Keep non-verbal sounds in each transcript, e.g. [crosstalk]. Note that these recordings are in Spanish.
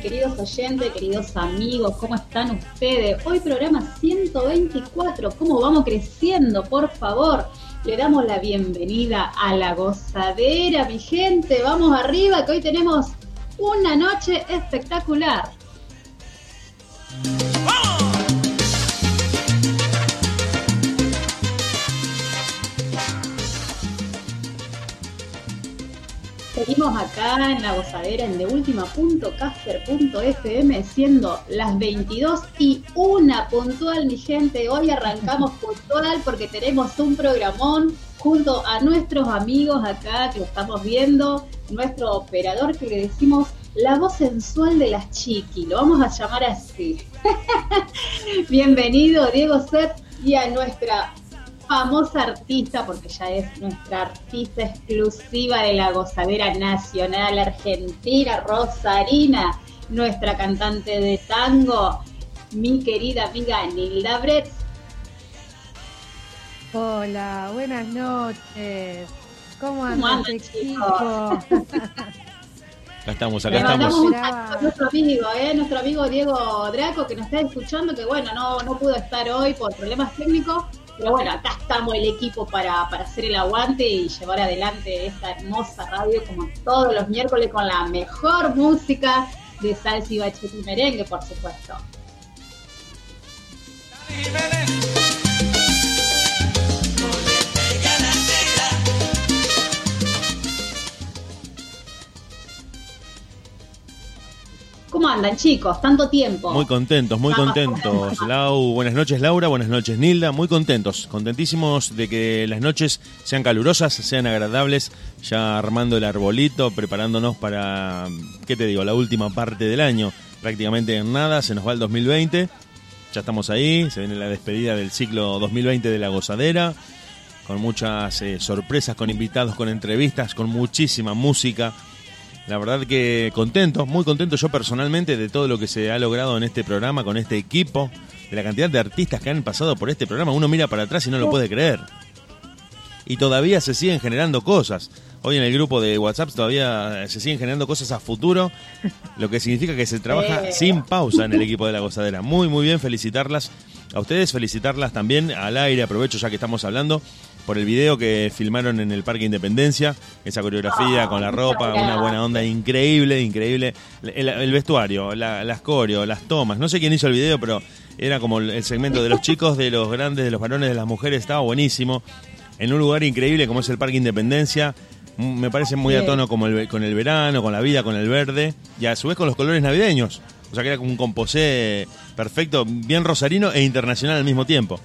Queridos oyentes, queridos amigos, ¿cómo están ustedes? Hoy programa 124, ¿cómo vamos creciendo? Por favor, le damos la bienvenida a la gozadera, mi gente, vamos arriba, que hoy tenemos una noche espectacular. Seguimos acá en la gozadera en deultima.caster.fm siendo las 22 y una puntual, mi gente. Hoy arrancamos [laughs] puntual porque tenemos un programón junto a nuestros amigos acá que lo estamos viendo, nuestro operador que le decimos la voz sensual de las chiqui, lo vamos a llamar así. [laughs] Bienvenido Diego Set y a nuestra famosa artista, porque ya es nuestra artista exclusiva de la gozadera nacional argentina, Rosarina, nuestra cantante de tango, mi querida amiga Nilda Bretz. Hola, buenas noches. ¿Cómo andan, equipo? acá [laughs] estamos, acá estamos. A nuestro amigo, ¿eh? nuestro amigo Diego Draco, que nos está escuchando, que bueno, no, no pudo estar hoy por problemas técnicos, pero bueno, acá estamos el equipo para, hacer el aguante y llevar adelante esta hermosa radio como todos los miércoles con la mejor música de salsa y bachete y merengue, por supuesto. ¿Cómo andan, chicos? Tanto tiempo. Muy contentos, muy contentos. [laughs] Lau, buenas noches, Laura. Buenas noches, Nilda. Muy contentos, contentísimos de que las noches sean calurosas, sean agradables. Ya armando el arbolito, preparándonos para, ¿qué te digo? La última parte del año. Prácticamente en nada, se nos va el 2020. Ya estamos ahí, se viene la despedida del ciclo 2020 de la gozadera. Con muchas eh, sorpresas, con invitados, con entrevistas, con muchísima música la verdad que contento, muy contento yo personalmente de todo lo que se ha logrado en este programa con este equipo, de la cantidad de artistas que han pasado por este programa. Uno mira para atrás y no lo puede creer. Y todavía se siguen generando cosas. Hoy en el grupo de WhatsApp todavía se siguen generando cosas a futuro, lo que significa que se trabaja sin pausa en el equipo de la gozadera. Muy, muy bien, felicitarlas a ustedes, felicitarlas también al aire, aprovecho ya que estamos hablando por el video que filmaron en el Parque Independencia, esa coreografía con la ropa, una buena onda increíble, increíble. El, vestuario, las coreo, las tomas, no sé quién hizo el video, pero era como el segmento de los chicos, de los grandes, de los varones, de las mujeres, estaba buenísimo. En un lugar increíble como es el Parque Independencia, me parece muy a tono como el, con el verano, con la vida, con el verde, y a su vez con los colores navideños. O sea que era como un composé perfecto, bien rosarino e internacional al mismo tiempo.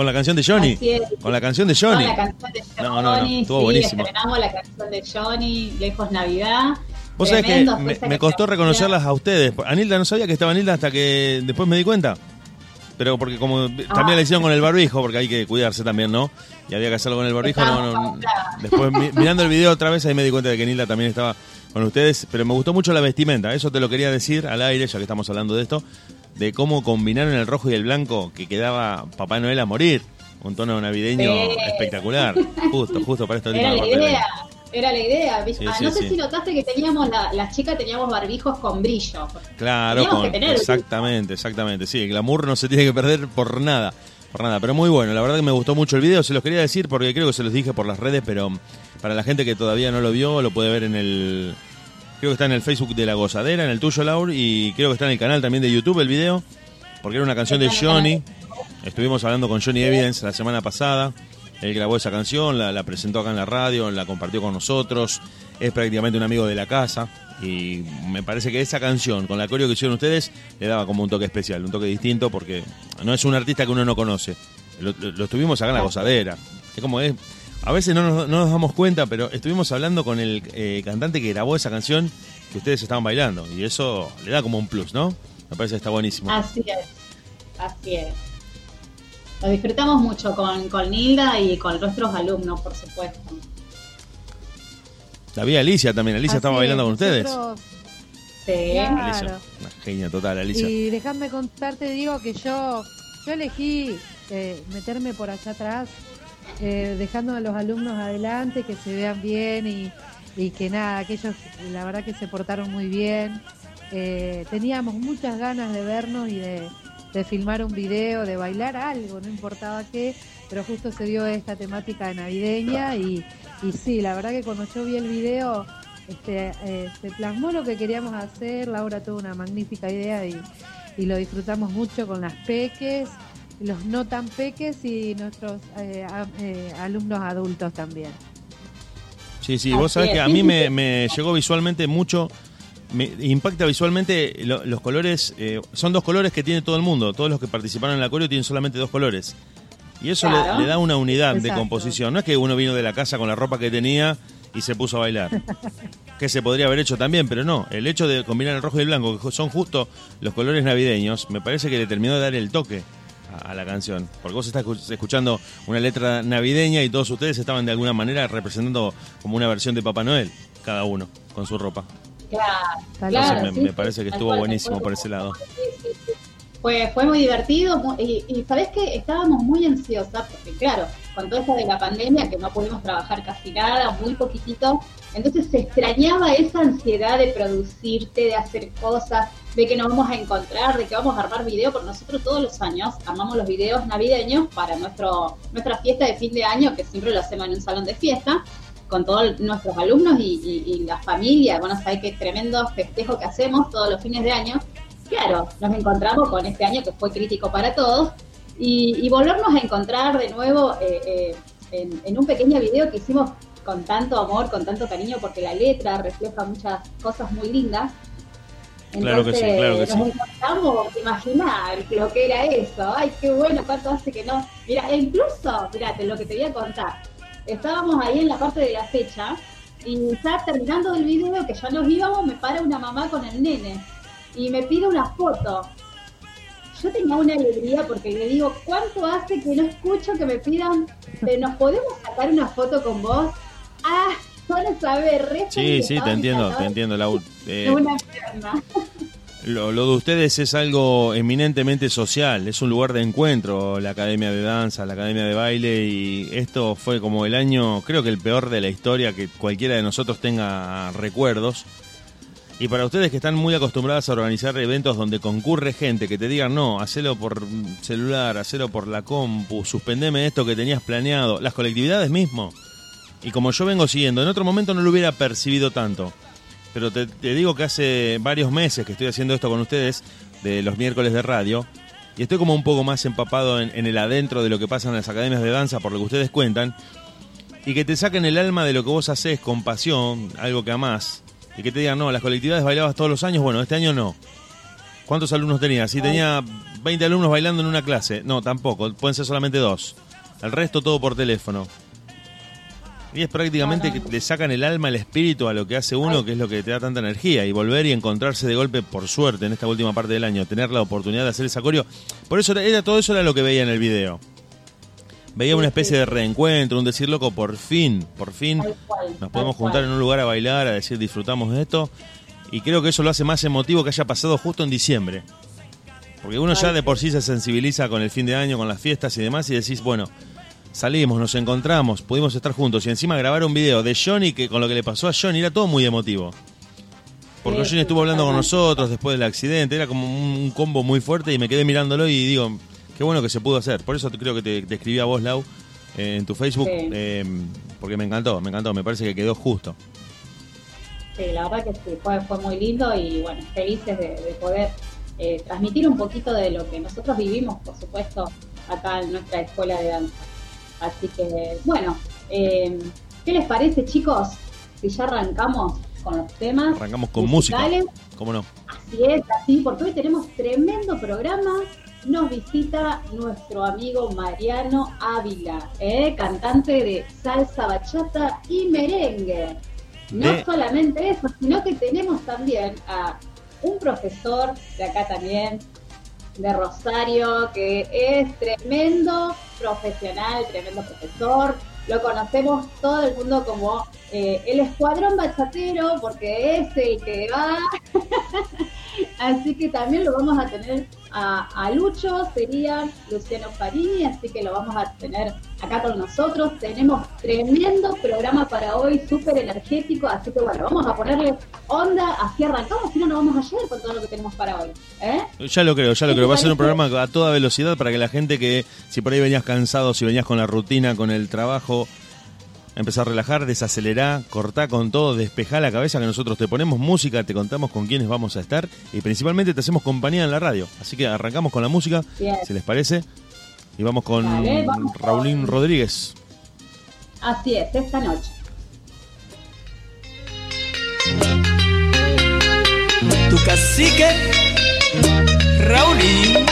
Con la canción de Johnny. Con la canción de Johnny. Con la canción de Johnny. No, no, no. Estuvo buenísimo. Estrenamos la canción de Johnny, Lejos Navidad. Vos sabés que me, costó reconocerlas a ustedes. Anilda no sabía que estaba Anilda hasta que después me di cuenta. Pero porque como también la hicieron con el barbijo, porque hay que cuidarse también, ¿no? Y había que hacerlo con el barbijo. No, no, después mirando el video otra vez ahí me di cuenta de que Anilda también estaba con ustedes. Pero me gustó mucho la vestimenta. Eso te lo quería decir al aire, ya que estamos hablando de esto de cómo combinaron el rojo y el blanco que quedaba Papá Noel a morir. Un tono navideño espectacular. Justo, justo para esta Era la idea. Era la idea. Ah, no sé si notaste que teníamos, la, las chicas teníamos barbijos con brillo. Claro, exactamente, exactamente. Sí, el glamour no se tiene que perder por nada. Por nada, pero muy bueno. La verdad que me gustó mucho el video. Se los quería decir porque creo que se los dije por las redes, pero para la gente que todavía no lo vio, lo puede ver en el, Creo que está en el Facebook de La Gozadera, en el tuyo, Laur, y creo que está en el canal también de YouTube el video, porque era una canción de Johnny. Estuvimos hablando con Johnny Evidence la semana pasada. Él grabó esa canción, la, presentó acá en la radio, la compartió con nosotros, es prácticamente un amigo de la casa y me parece que esa canción, con la coreo que hicieron ustedes, le daba como un toque especial, un toque distinto porque no es un artista que uno no conoce. Lo, lo, estuvimos acá en la gozadera. Es como es, a veces no nos, no nos damos cuenta, pero estuvimos hablando con el eh, cantante que grabó esa canción que ustedes estaban bailando y eso le da como un plus, ¿no? Me parece que está buenísimo. Así es, así es. Lo disfrutamos mucho con, con Nilda y con nuestros alumnos, por supuesto. Había Alicia también, Alicia estaba bailando con ustedes. Sí, claro. Una genia total, Alicia. Y déjame contarte, digo, que yo, yo elegí eh, meterme por allá atrás, eh, dejando a los alumnos adelante, que se vean bien y, y que nada, que ellos la verdad que se portaron muy bien. Eh, teníamos muchas ganas de vernos y de, de filmar un video, de bailar algo, no importaba qué, pero justo se dio esta temática navideña y, y sí, la verdad que cuando yo vi el video este, eh, se plasmó lo que queríamos hacer, Laura tuvo una magnífica idea y, y lo disfrutamos mucho con las peques, los no tan peques y nuestros eh, eh, alumnos adultos también. Sí, sí, vos sabés que a mí me, me llegó visualmente mucho me impacta visualmente los colores, eh, son dos colores que tiene todo el mundo, todos los que participaron en la coreo tienen solamente dos colores. Y eso le, da una unidad de composición, no es que uno vino de la casa con la ropa que tenía y se puso a bailar, [laughs] que se podría haber hecho también, pero no, el hecho de combinar el rojo y el blanco, que son justo los colores navideños, me parece que le terminó de dar el toque a, la canción, porque vos estás escuchando una letra navideña y todos ustedes estaban de alguna manera representando como una versión de Papá Noel, cada uno, con su ropa. Claro, me, parece que estuvo buenísimo por ese lado. Fue, fue muy divertido y, y sabes que estábamos muy ansiosas porque claro, con todo esto de la pandemia que no pudimos trabajar casi nada, muy poquitito, entonces se extrañaba esa ansiedad de producirte, de hacer cosas, de que nos vamos a encontrar, de que vamos a armar video, porque nosotros todos los años armamos los videos navideños para nuestro nuestra fiesta de fin de año, que siempre lo hacemos en un salón de fiesta, con todos nuestros alumnos y, la familia. Bueno, sabés qué tremendo festejo que hacemos todos los fines de año. Claro, nos encontramos con este año que fue crítico para todos y, volvernos a encontrar de nuevo eh, eh, en, un pequeño video que hicimos con tanto amor, con tanto cariño, porque la letra refleja muchas cosas muy lindas. claro que sí, claro que nos encontramos imaginar lo que era eso. Ay, qué bueno, cuánto hace que no. Mira, e incluso, fíjate, lo que te voy a contar estábamos ahí en la parte de la fecha y estaba terminando el video que ya nos íbamos, me para una mamá con el nene y me pide una foto. Yo tenía una alegría porque le digo, ¿cuánto hace que no escucho que me pidan, ¿nos podemos sacar una foto con vos? Ah, no saber, re Sí, sí, te entiendo, te entiendo, la Eh, una pierna. [laughs] Lo, de ustedes es algo eminentemente social, es un lugar de encuentro, la academia de danza, la academia de baile, y esto fue como el año, creo que el peor de la historia, que cualquiera de nosotros tenga recuerdos. Y para ustedes que están muy acostumbradas a organizar eventos donde concurre gente, que te digan, no, hacelo por celular, hacelo por la compu, suspendeme esto que tenías planeado, las colectividades mismo. Y como yo vengo siguiendo, en otro momento no lo hubiera percibido tanto pero te, digo que hace varios meses que estoy haciendo esto con ustedes, de los miércoles de radio, y estoy como un poco más empapado en, el adentro de lo que pasa en las academias de danza, por lo que ustedes cuentan, y que te saquen el alma de lo que vos haces con pasión, algo que amás, y que te digan, no, las colectividades bailabas todos los años, bueno, este año no. ¿Cuántos alumnos tenías? Si tenía 20 alumnos bailando en una clase, no, tampoco, pueden ser solamente dos. El resto todo por teléfono. Y es prácticamente que le sacan el alma, el espíritu a lo que hace uno, que es lo que te da tanta energía. Y volver y encontrarse de golpe, por suerte, en esta última parte del año, tener la oportunidad de hacer el sacorio. Por eso era, todo eso era lo que veía en el video. Veía una especie de reencuentro, un decir loco, por fin, por fin nos podemos juntar en un lugar a bailar, a decir disfrutamos de esto. Y creo que eso lo hace más emotivo que haya pasado justo en diciembre. Porque uno ya de por sí se sensibiliza con el fin de año, con las fiestas y demás, y decís, bueno, Salimos, nos encontramos, pudimos estar juntos y encima grabar un video de Johnny que con lo que le pasó a Johnny era todo muy emotivo. Porque Johnny estuvo hablando con nosotros después del accidente, era como un combo muy fuerte y me quedé mirándolo y digo, qué bueno que se pudo hacer. Por eso creo que te, escribí a vos, Lau, eh, en tu Facebook, eh, porque me encantó, me encantó, me parece que quedó justo. Sí, la verdad que sí, fue, muy lindo y bueno, felices de, poder eh, transmitir un poquito de lo que nosotros vivimos, por supuesto, acá en nuestra escuela de danza. Así que, bueno, eh, ¿qué les parece, chicos? Si ya arrancamos con los temas. Arrancamos con música. ¿Cómo no? Así es, así, porque hoy tenemos tremendo programa. Nos visita nuestro amigo Mariano Ávila, ¿eh? cantante de salsa, bachata y merengue. No solamente eso, sino que tenemos también a un profesor de acá también, de Rosario, que es tremendo profesional, tremendo profesor. Lo conocemos todo el mundo como eh, el escuadrón bachatero, porque es el que va. [laughs] así que también lo vamos a tener a, Lucho, sería Luciano Farini, así que lo vamos a tener acá con nosotros. Tenemos tremendo programa para hoy, súper energético, así que bueno, vamos a ponerle onda, así arrancamos, si no, no vamos a llegar con todo lo que tenemos para hoy. ¿eh? Ya lo creo, ya lo creo. Va a ser un programa a toda velocidad para que la gente que, si por ahí venías cansado, si venías con la rutina, con el trabajo, empezar a relajar, desacelerar, cortar con todo, despejar la cabeza que nosotros te ponemos música, te contamos con quiénes vamos a estar y principalmente te hacemos compañía en la radio. Así que arrancamos con la música, si les parece, y vamos con Raulín Rodríguez. Así es, esta noche. Tu cacique, Raulín.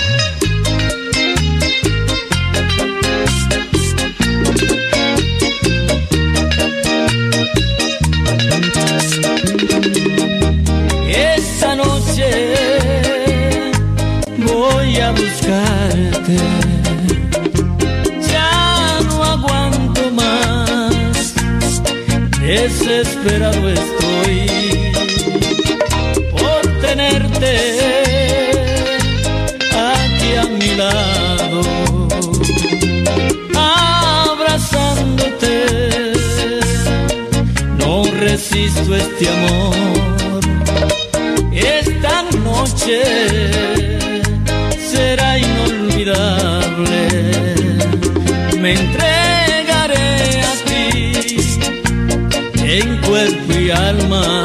Ya no aguanto más, desesperado estoy por tenerte aquí a mi lado, abrazándote. Resisto este amor. Esta noche Me entregaré a ti en cuerpo y alma.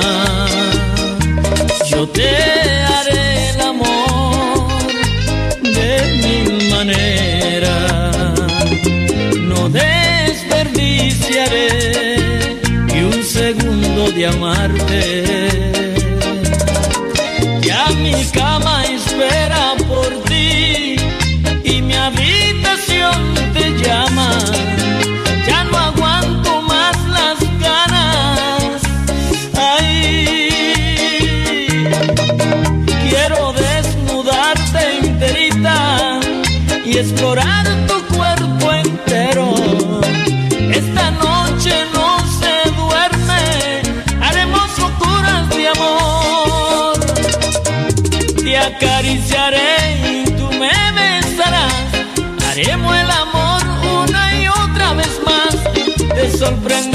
Yo te haré el amor de mil maneras. No desperdiciaré segundo de amarte. Ya mi cama espera explorar tu cuerpo entero. Esta noche no acariciaré y tú me besarás. Haremos el amor una y otra vez más. Te sorprenderé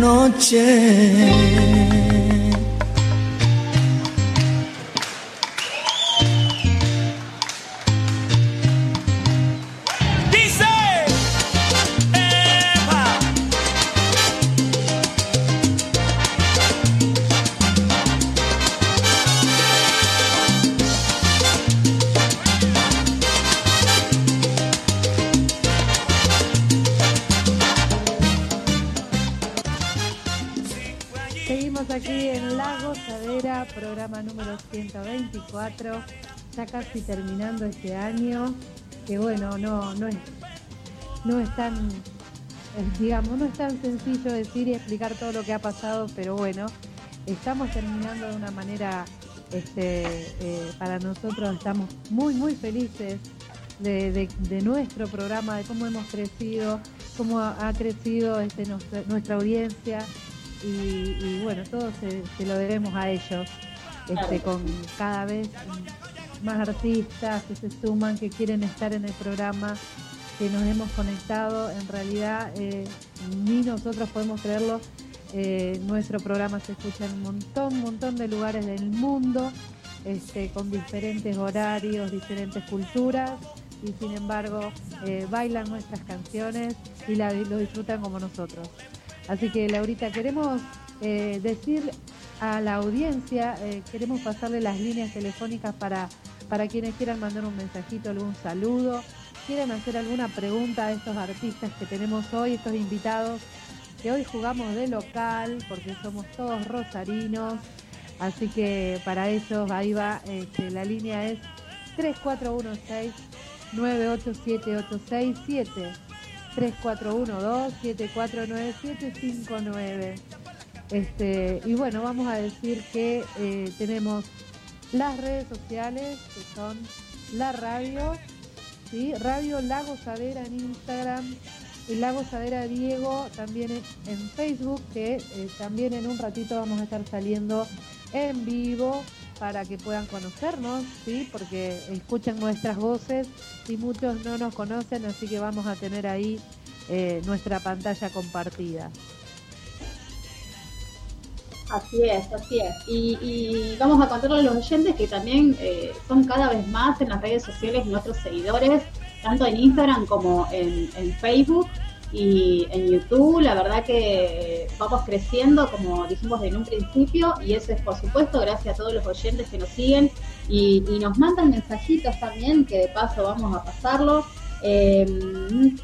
noche. Casi terminando este año, que bueno, no, no es, no es tan, digamos, no es tan sencillo decir y explicar todo lo que ha pasado, pero bueno, estamos terminando de una manera, este, eh, para nosotros estamos muy, muy felices de, nuestro programa, de cómo hemos crecido, cómo ha, crecido este, nuestra, audiencia y, bueno, todo se, lo debemos a ellos este, con cada vez más artistas que se suman, que quieren estar en el programa, que nos hemos conectado. En realidad, eh, ni nosotros podemos creerlo. Eh, nuestro programa se escucha en un montón, montón de lugares del mundo, este, con diferentes horarios, diferentes culturas, y sin embargo eh, bailan nuestras canciones y lo disfrutan como nosotros. Así que Laurita, queremos decir a la audiencia. Queremos pasarle las líneas telefónicas para, para quienes quieran mandar un mensajito, algún saludo, quieren hacer alguna pregunta a estos artistas que tenemos hoy, estos invitados, que hoy jugamos de local porque somos todos rosarinos. Así que para eso ahí va, este, la línea es 3416 987 3412 749759 este, y bueno, vamos a decir que eh, tenemos las redes sociales, que son la radio, ¿sí? Radio Lago Sadera en Instagram, y Lago Sadera Diego también en, Facebook, que eh, también en un ratito vamos a estar saliendo en vivo para que puedan conocernos, ¿sí? porque escuchan nuestras voces y muchos no nos conocen, así que vamos a tener ahí eh, nuestra pantalla compartida. Así es, así es. Y, vamos a contarle a los oyentes que también eh, son cada vez más en las redes sociales nuestros seguidores, tanto en Instagram como en, Facebook y en YouTube. La verdad que vamos creciendo, como dijimos en un principio, y eso es por supuesto gracias a todos los oyentes que nos siguen y, nos mandan mensajitos también, que de paso vamos a pasarlos. Eh,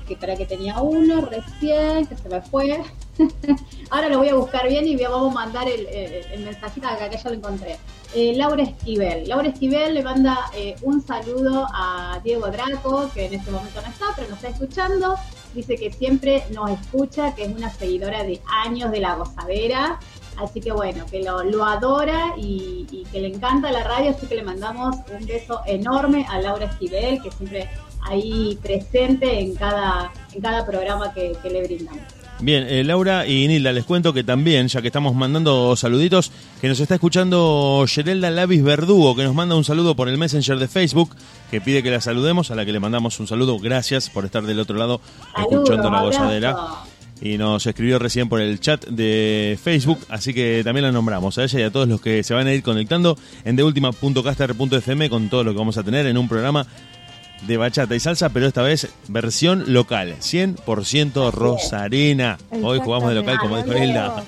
que para que tenía uno recién, que se me fue. [laughs] Ahora lo voy a buscar bien y vamos a mandar el, el, mensajito acá que ya lo encontré. Eh, Laura Esquivel. Laura Esquivel le manda eh, un saludo a Diego Draco, que en este momento no está, pero nos está escuchando. Dice que siempre nos escucha, que es una seguidora de años de la gozadera. Así que bueno, que lo, adora y, que le encanta la radio, así que le mandamos un beso enorme a Laura Esquivel, que siempre ahí presente en cada, en cada programa que le brindamos. Bien, eh, Laura y Nilda, les cuento que también, ya que estamos mandando saluditos, que nos está escuchando Gerelda Lavis Verdugo, que nos manda un saludo por el Messenger de Facebook, que pide que la saludemos, a la que le mandamos un saludo. Gracias por estar del otro lado escuchando la gozadera. Y nos escribió recién por el chat de Facebook, así que también la nombramos a ella y a todos los que se van a ir conectando en deultima.caster.fm con todo lo que vamos a tener en un programa de bachata y salsa, pero esta vez versión local, 100% rosarina. Hoy jugamos de local, como dijo Hilda.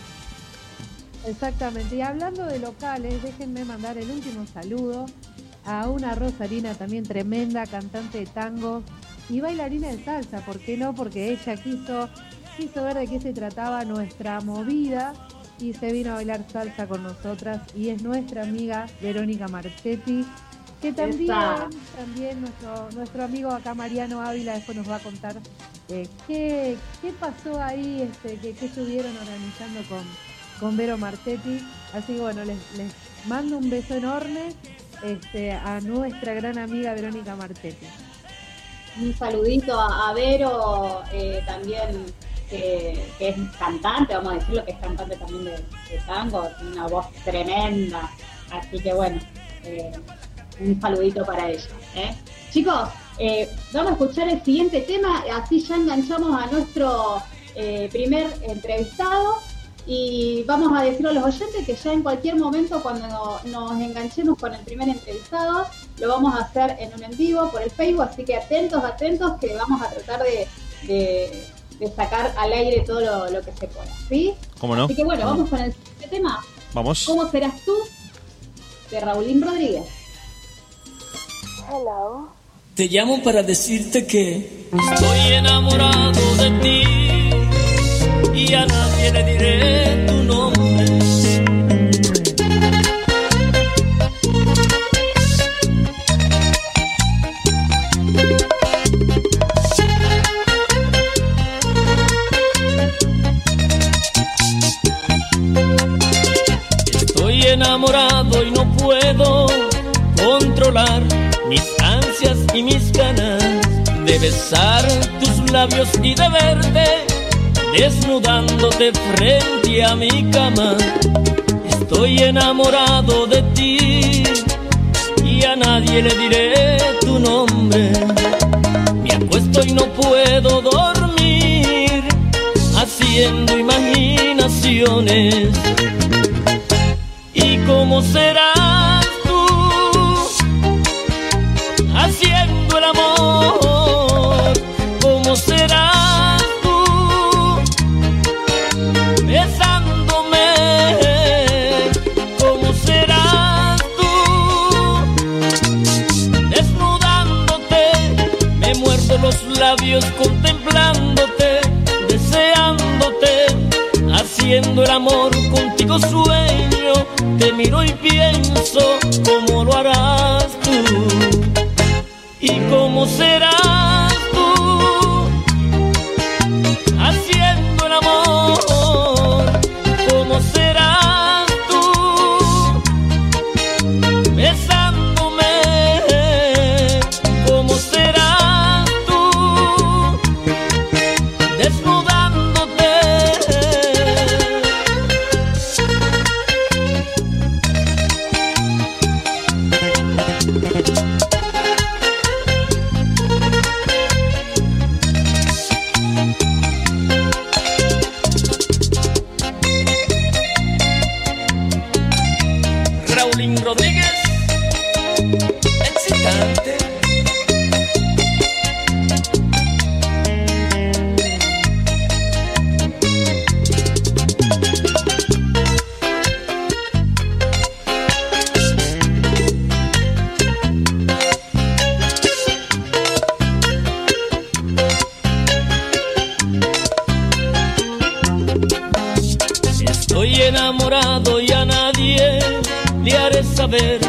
Exactamente, y hablando de locales, déjenme mandar el último saludo a una rosarina también tremenda, cantante de tango y bailarina de salsa, ¿por qué no? Porque ella quiso, quiso ver de qué se trataba nuestra movida y se vino a bailar salsa con nosotras y es nuestra amiga Verónica Marchetti Que también, también nuestro, nuestro amigo acá Mariano Ávila después nos va a contar eh, qué, qué pasó ahí, este, qué, qué estuvieron organizando con, con Vero Martetti. Así que bueno, les, les mando un beso enorme este, a nuestra gran amiga Verónica Martetti. Un saludito a, Vero, eh, también que, es cantante, vamos a decirlo, que es cantante también de, tango, tiene una voz tremenda. Así que bueno, eh, un saludito para ella. ¿eh? Chicos, vamos a escuchar el siguiente tema, así ya enganchamos a nuestro primer entrevistado. Y vamos a decirle a los oyentes que ya en cualquier momento cuando nos enganchemos con el primer entrevistado, lo vamos a hacer en un en vivo por el Facebook, así que atentos, atentos, que vamos a tratar de, sacar al aire todo lo, que se pueda, ¿sí? ¿Cómo no? Así que bueno, vamos con el siguiente tema. Vamos. ¿Cómo serás tú? De Raulín Rodríguez. Te llamo para decirte que estoy enamorado de ti y a nadie le diré tu nombre. Estoy enamorado y no puedo controlar y mis ganas de besar tus labios y de verte desnudándote frente a mi cama. Estoy enamorado de ti y a nadie le diré tu nombre. Me acuesto y no puedo dormir haciendo imaginaciones. ¿Y cómo serás labios contemplándote, deseándote, haciendo el amor contigo sueño, te miro y pienso cómo lo harás tú y cómo serás enamorado y a nadie le haré saber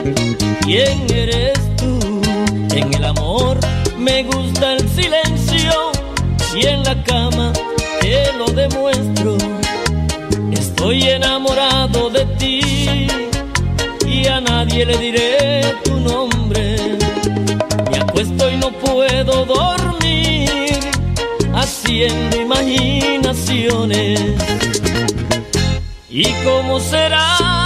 quién eres tú. En el amor me gusta el silencio y en la cama te lo demuestro. Estoy enamorado de ti y a nadie le diré tu nombre. Me acuesto y no puedo dormir haciendo imaginaciones ¿Y cómo será?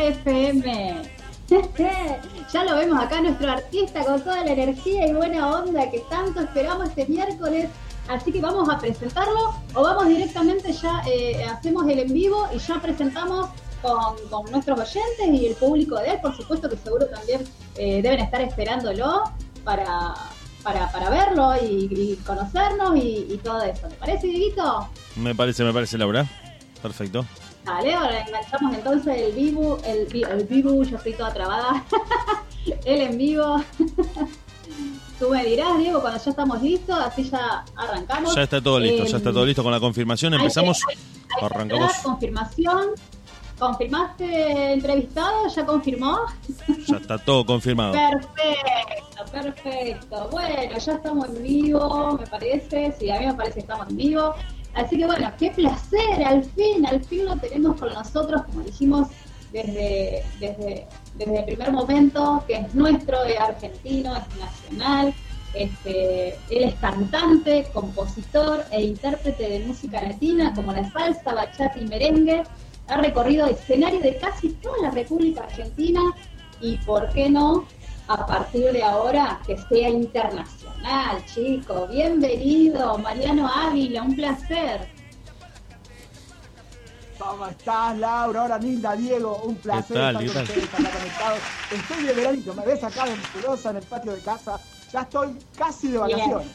deultimo.caster.fm. [laughs] ya lo vemos acá nuestro artista con toda la energía y buena onda que tanto esperamos este miércoles. Así que vamos a presentarlo o vamos directamente ya, eh, hacemos el en vivo y ya presentamos con, nuestros oyentes y el público de él, por supuesto que seguro también eh, deben estar esperándolo para, para, para verlo y, conocernos y, todo eso. ¿Te parece, Dieguito? Me parece, me parece, Laura. Perfecto. Vale, ahora enganchamos entonces el vivo, el, el vivo, yo estoy toda trabada. [laughs] el en vivo. Tú me dirás, Diego, cuando ya estamos listos, así ya arrancamos. Ya está todo listo, ya está todo listo con la confirmación. Empezamos, arrancamos. confirmación. ¿Confirmaste entrevistado? ¿Ya confirmó? Ya está todo confirmado. Perfecto, perfecto. Bueno, ya estamos en vivo, me parece. Sí, a mí me parece que estamos en vivo. Así que bueno, qué placer, al fin, al fin lo tenemos con nosotros, como dijimos desde, desde, desde el primer momento, que es nuestro, es argentino, es nacional. Este, él es cantante, compositor e intérprete de música latina como la salsa, bachata y merengue. Ha recorrido escenarios de casi toda la República Argentina y, ¿por qué no?, a partir de ahora que sea internacional, chico. Bienvenido, Mariano Ávila, un placer. ¿Cómo estás, Laura? Ahora Nilda, Diego, un placer estar con ustedes, conectados. Estoy de veranito, me ves acá en en el patio de casa. Ya estoy casi de vacaciones.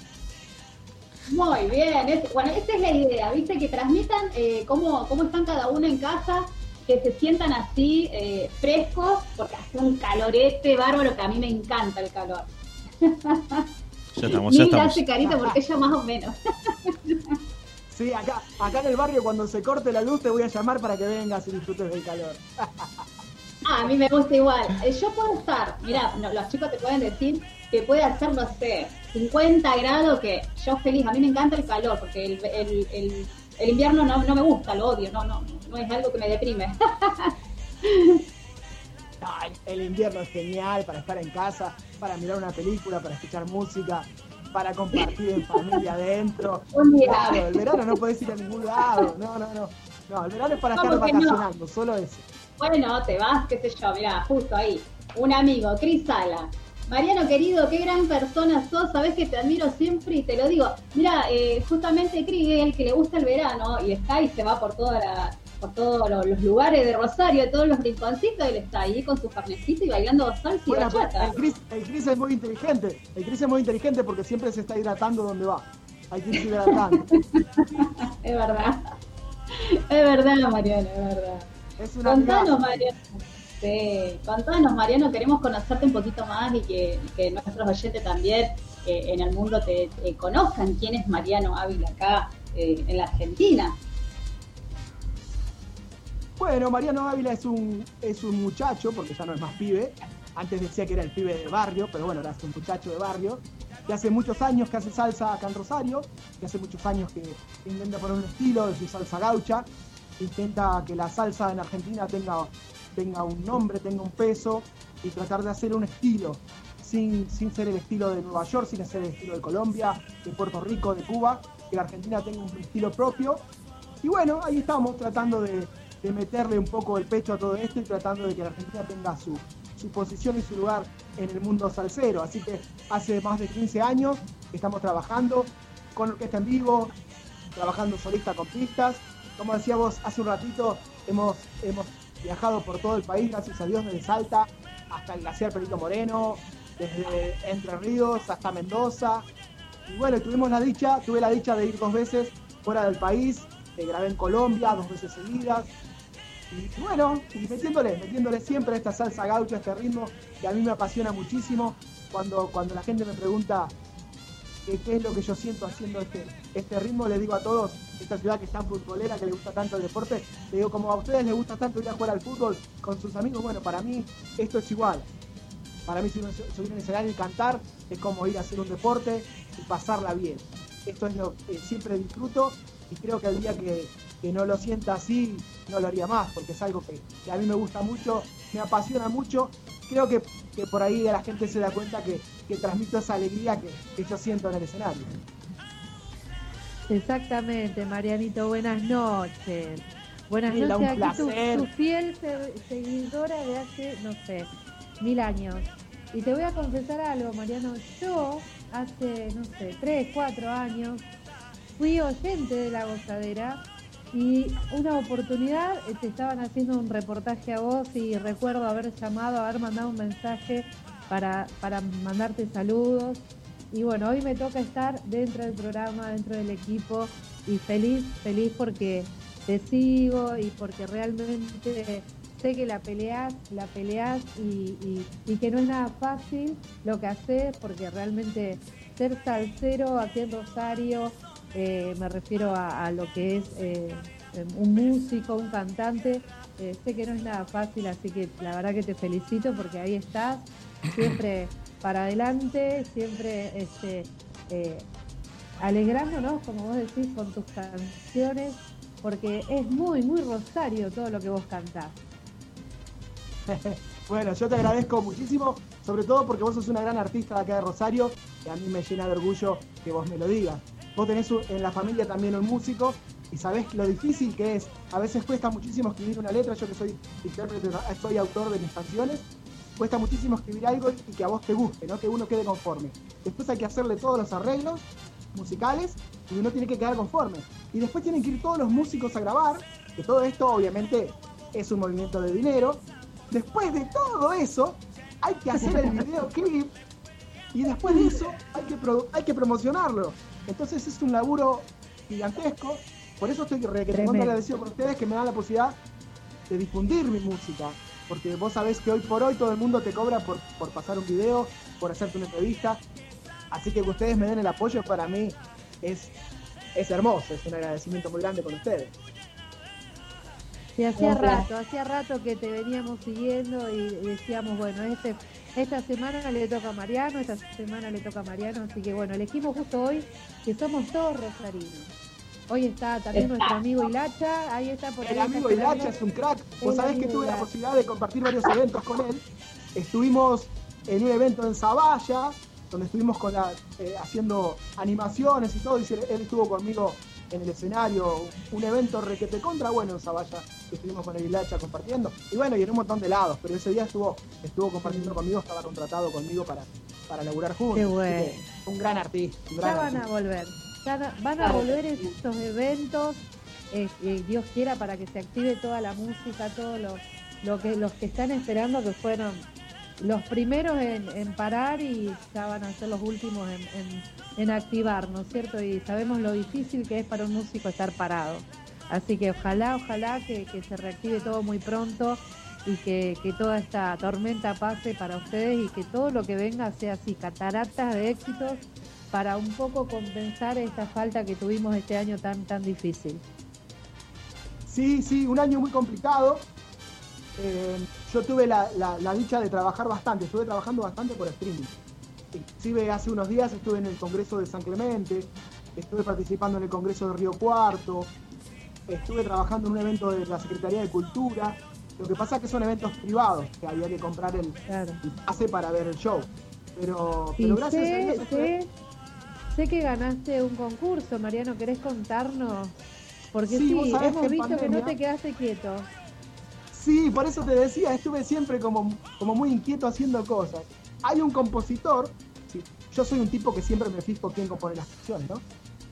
Muy bien, bueno, esa es la idea, ¿viste? Que transmitan eh, cómo, cómo están cada uno en casa que se sientan así eh, frescos, porque hace un calorete bárbaro que a mí me encanta el calor. Ya estamos, ya estamos. hace carita porque ella más o menos. [laughs] Sí, acá, acá en el barrio cuando se corte la luz te voy a llamar para que vengas y disfrutes del calor. Ah, a mí me gusta igual. Eh, yo puedo estar, mira, los chicos te pueden decir que puede hacer, no sé, 50 grados, que yo feliz, a mí me encanta el calor, porque el, el, el invierno no, no me gusta, lo odio, no, no, no es algo que me deprime. [laughs] el invierno es genial para estar en casa, para mirar una película, para escuchar música, para compartir en familia adentro. [laughs] Claro, el verano no puedes ir a ningún lado. No, no, no. No, el verano es para estar vacacionando, solo eso. Bueno, te vas, qué sé yo, mirá, justo ahí. Un amigo, Cris Sala, Mariano querido, qué gran persona sos, sabes que te admiro siempre y te lo digo. Mira, eh, justamente Cris es el que le gusta el verano y está y se va por toda la, por todos los lugares de Rosario, todos los rinconcitos, él está ahí con su carnecito y bailando salsa y bachata. El Cris, el es muy inteligente, el Cris es muy inteligente porque siempre se está hidratando donde va. Hay que irse hidratando. [laughs] es verdad. Es verdad, Mariano, es verdad. Es una Contanos, Mariano. Sí, contanos, Mariano, queremos conocerte un poquito más y que, nuestros oyentes también eh, en el mundo te, conozcan quién es Mariano Ávila acá eh, en la Argentina. Bueno, Mariano Ávila es un, es un muchacho, porque ya no es más pibe. Antes decía que era el pibe de barrio, pero bueno, ahora es un muchacho de barrio. Que hace muchos años que hace salsa acá en Rosario, que hace muchos años que intenta poner un estilo de su salsa gaucha. Intenta que la salsa en Argentina tenga tenga un nombre, tenga un peso y tratar de hacer un estilo, sin, sin ser el estilo de Nueva York, sin ser el estilo de Colombia, de Puerto Rico, de Cuba, que la Argentina tenga un estilo propio. Y bueno, ahí estamos tratando de, meterle un poco el pecho a todo esto y tratando de que la Argentina tenga su, su posición y su lugar en el mundo salsero. Así que hace más de 15 años estamos trabajando con orquesta en vivo, trabajando solista con pistas. Como decíamos hace un ratito, hemos, hemos viajado por todo el país, gracias a Dios, desde Salta hasta el glaciar Perito Moreno, desde Entre Ríos hasta Mendoza. Y bueno, tuvimos la dicha, tuve la dicha de ir dos veces fuera del país, eh, grabé en Colombia dos veces seguidas. Y bueno, metiéndole, metiéndole siempre esta salsa gaucha, este ritmo que a mí me apasiona muchísimo. Cuando, cuando la gente me pregunta qué es lo que yo siento haciendo este, este ritmo, le digo a todos, esta ciudad que es tan futbolera, que le gusta tanto el deporte, le digo, como a ustedes les gusta tanto ir a jugar al fútbol con sus amigos, bueno, para mí esto es igual. Para mí subir en escenario y cantar es como ir a hacer un deporte y pasarla bien. Esto es lo que siempre disfruto y creo que el día que, no lo sienta así, no lo haría más, porque es algo que, a mí me gusta mucho, me apasiona mucho. Creo que, por ahí la gente se da cuenta que, transmito esa alegría que, que yo siento en el escenario. Exactamente, Marianito, buenas noches. Buenas noches, un aquí tu, placer. tu fiel se- seguidora de hace, no sé, mil años. Y te voy a confesar algo, Mariano. Yo, hace, no sé, tres, cuatro años, fui oyente de La Gozadera y una oportunidad eh, te estaban haciendo un reportaje a vos y recuerdo haber llamado, haber mandado un mensaje para, para mandarte saludos. Y bueno, hoy me toca estar dentro del programa, dentro del equipo y feliz, feliz porque te sigo y porque realmente sé que la peleas, la peleas y, y- que no es nada fácil lo que haces porque realmente ser salsero aquí en Rosario, eh, me refiero a, a lo que es eh, un músico, un cantante, eh, sé que no es nada fácil, así que la verdad que te felicito porque ahí estás, siempre [coughs] para adelante, siempre este, alegrándonos, como vos decís, con tus canciones, porque es muy, muy rosario todo lo que vos cantás. [laughs] Bueno, yo te agradezco muchísimo, sobre todo porque vos sos una gran artista de acá de Rosario y a mí me llena de orgullo que vos me lo digas. Vos tenés en la familia también un músico y sabés lo difícil que es. A veces cuesta muchísimo escribir una letra, yo que soy intérprete, soy autor de mis canciones, cuesta muchísimo escribir algo y que a vos te guste, ¿no? que uno quede conforme. Después hay que hacerle todos los arreglos musicales y uno tiene que quedar conforme. Y después tienen que ir todos los músicos a grabar, que todo esto obviamente es un movimiento de dinero. Después de todo eso, hay que hacer el [laughs] videoclip y después de eso hay que, hay que promocionarlo. Entonces es un laburo gigantesco. Por eso estoy re- que te Tremendo. agradecido con ustedes que me dan la posibilidad de difundir mi música. Porque vos sabés que hoy por hoy todo el mundo te cobra por, por pasar un video, por hacerte una entrevista. Así que que ustedes me den el apoyo para mí es, es hermoso, es un agradecimiento muy grande con ustedes. Sí, hacía rato, hacía rato que te veníamos siguiendo y decíamos, bueno, este, esta semana le toca a Mariano, esta semana le toca a Mariano, así que bueno, elegimos justo hoy que somos todos rosarinos. Hoy está también Está. nuestro amigo Hilacha, ahí está por El amigo. Hilacha es un crack. Vos sabés que tuve la posibilidad de compartir varios eventos con él. Estuvimos en un evento en Zavalla, donde estuvimos con la, eh, haciendo animaciones y todo. y él estuvo conmigo en el escenario. Un evento requete contra bueno en Zavalla, que estuvimos con el Hilacha compartiendo. Y bueno, y en un montón de lados. Pero ese día estuvo, estuvo compartiendo conmigo, estaba contratado conmigo para, para laburar juntos. Qué bueno. un gran artista. Un gran Ya van a volver, ya van a volver estos eventos, eh, eh, Dios quiera, para que se active toda la música, todo lo, lo que los que están esperando que fueron los primeros en, parar y ya van a ser los últimos en, en- activar, ¿no es cierto? Y sabemos lo difícil que es para un músico estar parado. Así que ojalá, ojalá que, se reactive todo muy pronto y que, que toda esta tormenta pase para ustedes y que todo lo que venga sea así, cataratas de éxitos para un poco compensar esta falta que tuvimos este año tan tan difícil. Sí, sí, un año muy complicado. Eh, yo tuve la, la- la dicha de trabajar bastante, estuve trabajando bastante por streaming. Inclusive hace unos días estuve en el Congreso de San Clemente, estuve participando en el Congreso de Río Cuarto, estuve trabajando en un evento de la Secretaría de Cultura. Lo que pasa es que son eventos privados, que había que comprar el, Claro. el pase para ver el show. Pero, pero gracias a sé, Dios estuve- sé, sé que ganaste un concurso, Mariano, ¿querés contarnos? Porque Sí, hemos que visto que no te quedaste quieto. Sí, por eso te decía, estuve siempre como, como muy inquieto haciendo cosas. Hay un compositor, sí, yo soy un tipo que siempre me fijo quién compone las canciones, ¿no?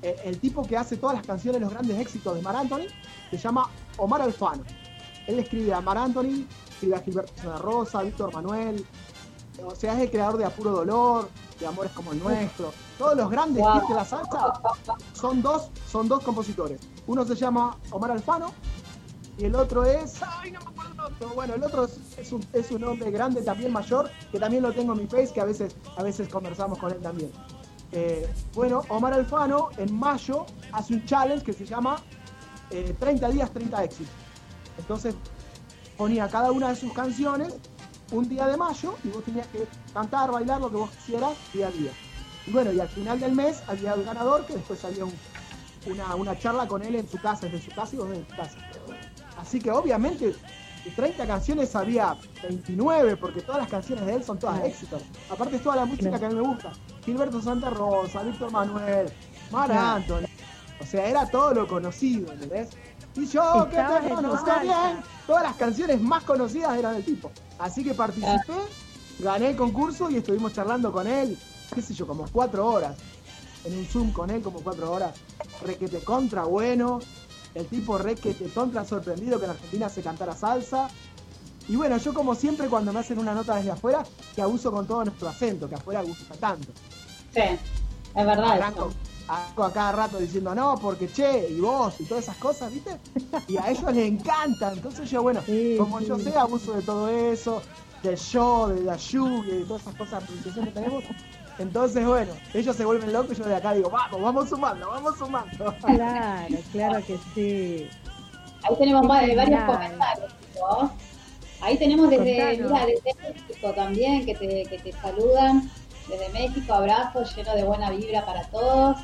Eh, el tipo que hace todas las canciones, los grandes éxitos de Mar Anthony, se llama Omar Alfano. Él escribe a Mar Anthony, escribe a Gilberto Santa Rosa, a Víctor Manuel, o sea, es el creador de Apuro Dolor, de Amores como el Nuestro. Todos los grandes Wow. hits de la salsa son dos, son dos compositores. Uno se llama Omar Alfano el otro es. ¡Ay, no me acuerdo otro! Bueno, el otro es, un, es un hombre grande, también mayor, que también lo tengo en mi face, que a veces, a veces conversamos con él también. Eh, bueno, Omar Alfano en mayo hace un challenge que se llama eh, 30 días, 30 éxitos. Entonces ponía cada una de sus canciones un día de mayo y vos tenías que cantar, bailar lo que vos quisieras día a día. Y bueno, y al final del mes había el ganador que después había un- una, una charla con él en su casa, desde su casa y vos desde tu casa. Así que obviamente de 30 canciones había 29, porque todas las canciones de él son todas éxitos. Aparte es toda la música que a mí me gusta. Gilberto Santa Rosa, Víctor Manuel, Mar. Anthony. O sea, era todo lo conocido, ¿entendés? Y yo, que te conozco bien. Todas las canciones más conocidas eran del tipo. Así que participé, gané el concurso y estuvimos charlando con él, qué sé yo, como cuatro horas. En un Zoom con él, como cuatro horas. Requete contra bueno. El tipo requete contra sorprendido que en Argentina se cantara salsa. Y bueno, yo como siempre cuando me hacen una nota desde afuera, que abuso con todo nuestro acento, que afuera gusta tanto. Sí, es verdad Arranco, eso. arranco a cada rato diciendo no, porque che, y vos, y todas esas cosas, ¿viste? Y a ellos les encanta. Entonces yo, bueno, Sí, como sí. yo sé, abuso de todo eso, del show, de la lluvia, de todas esas cosas que tenemos. Entonces, bueno, ellos se vuelven locos y yo de acá digo, vamos, vamos sumando, vamos sumando. Claro, claro que sí. Ahí tenemos varios comentarios. chicos. Ahí tenemos desde, mira, desde México también, que te, que te saludan. Desde México, abrazo lleno de buena vibra para todos.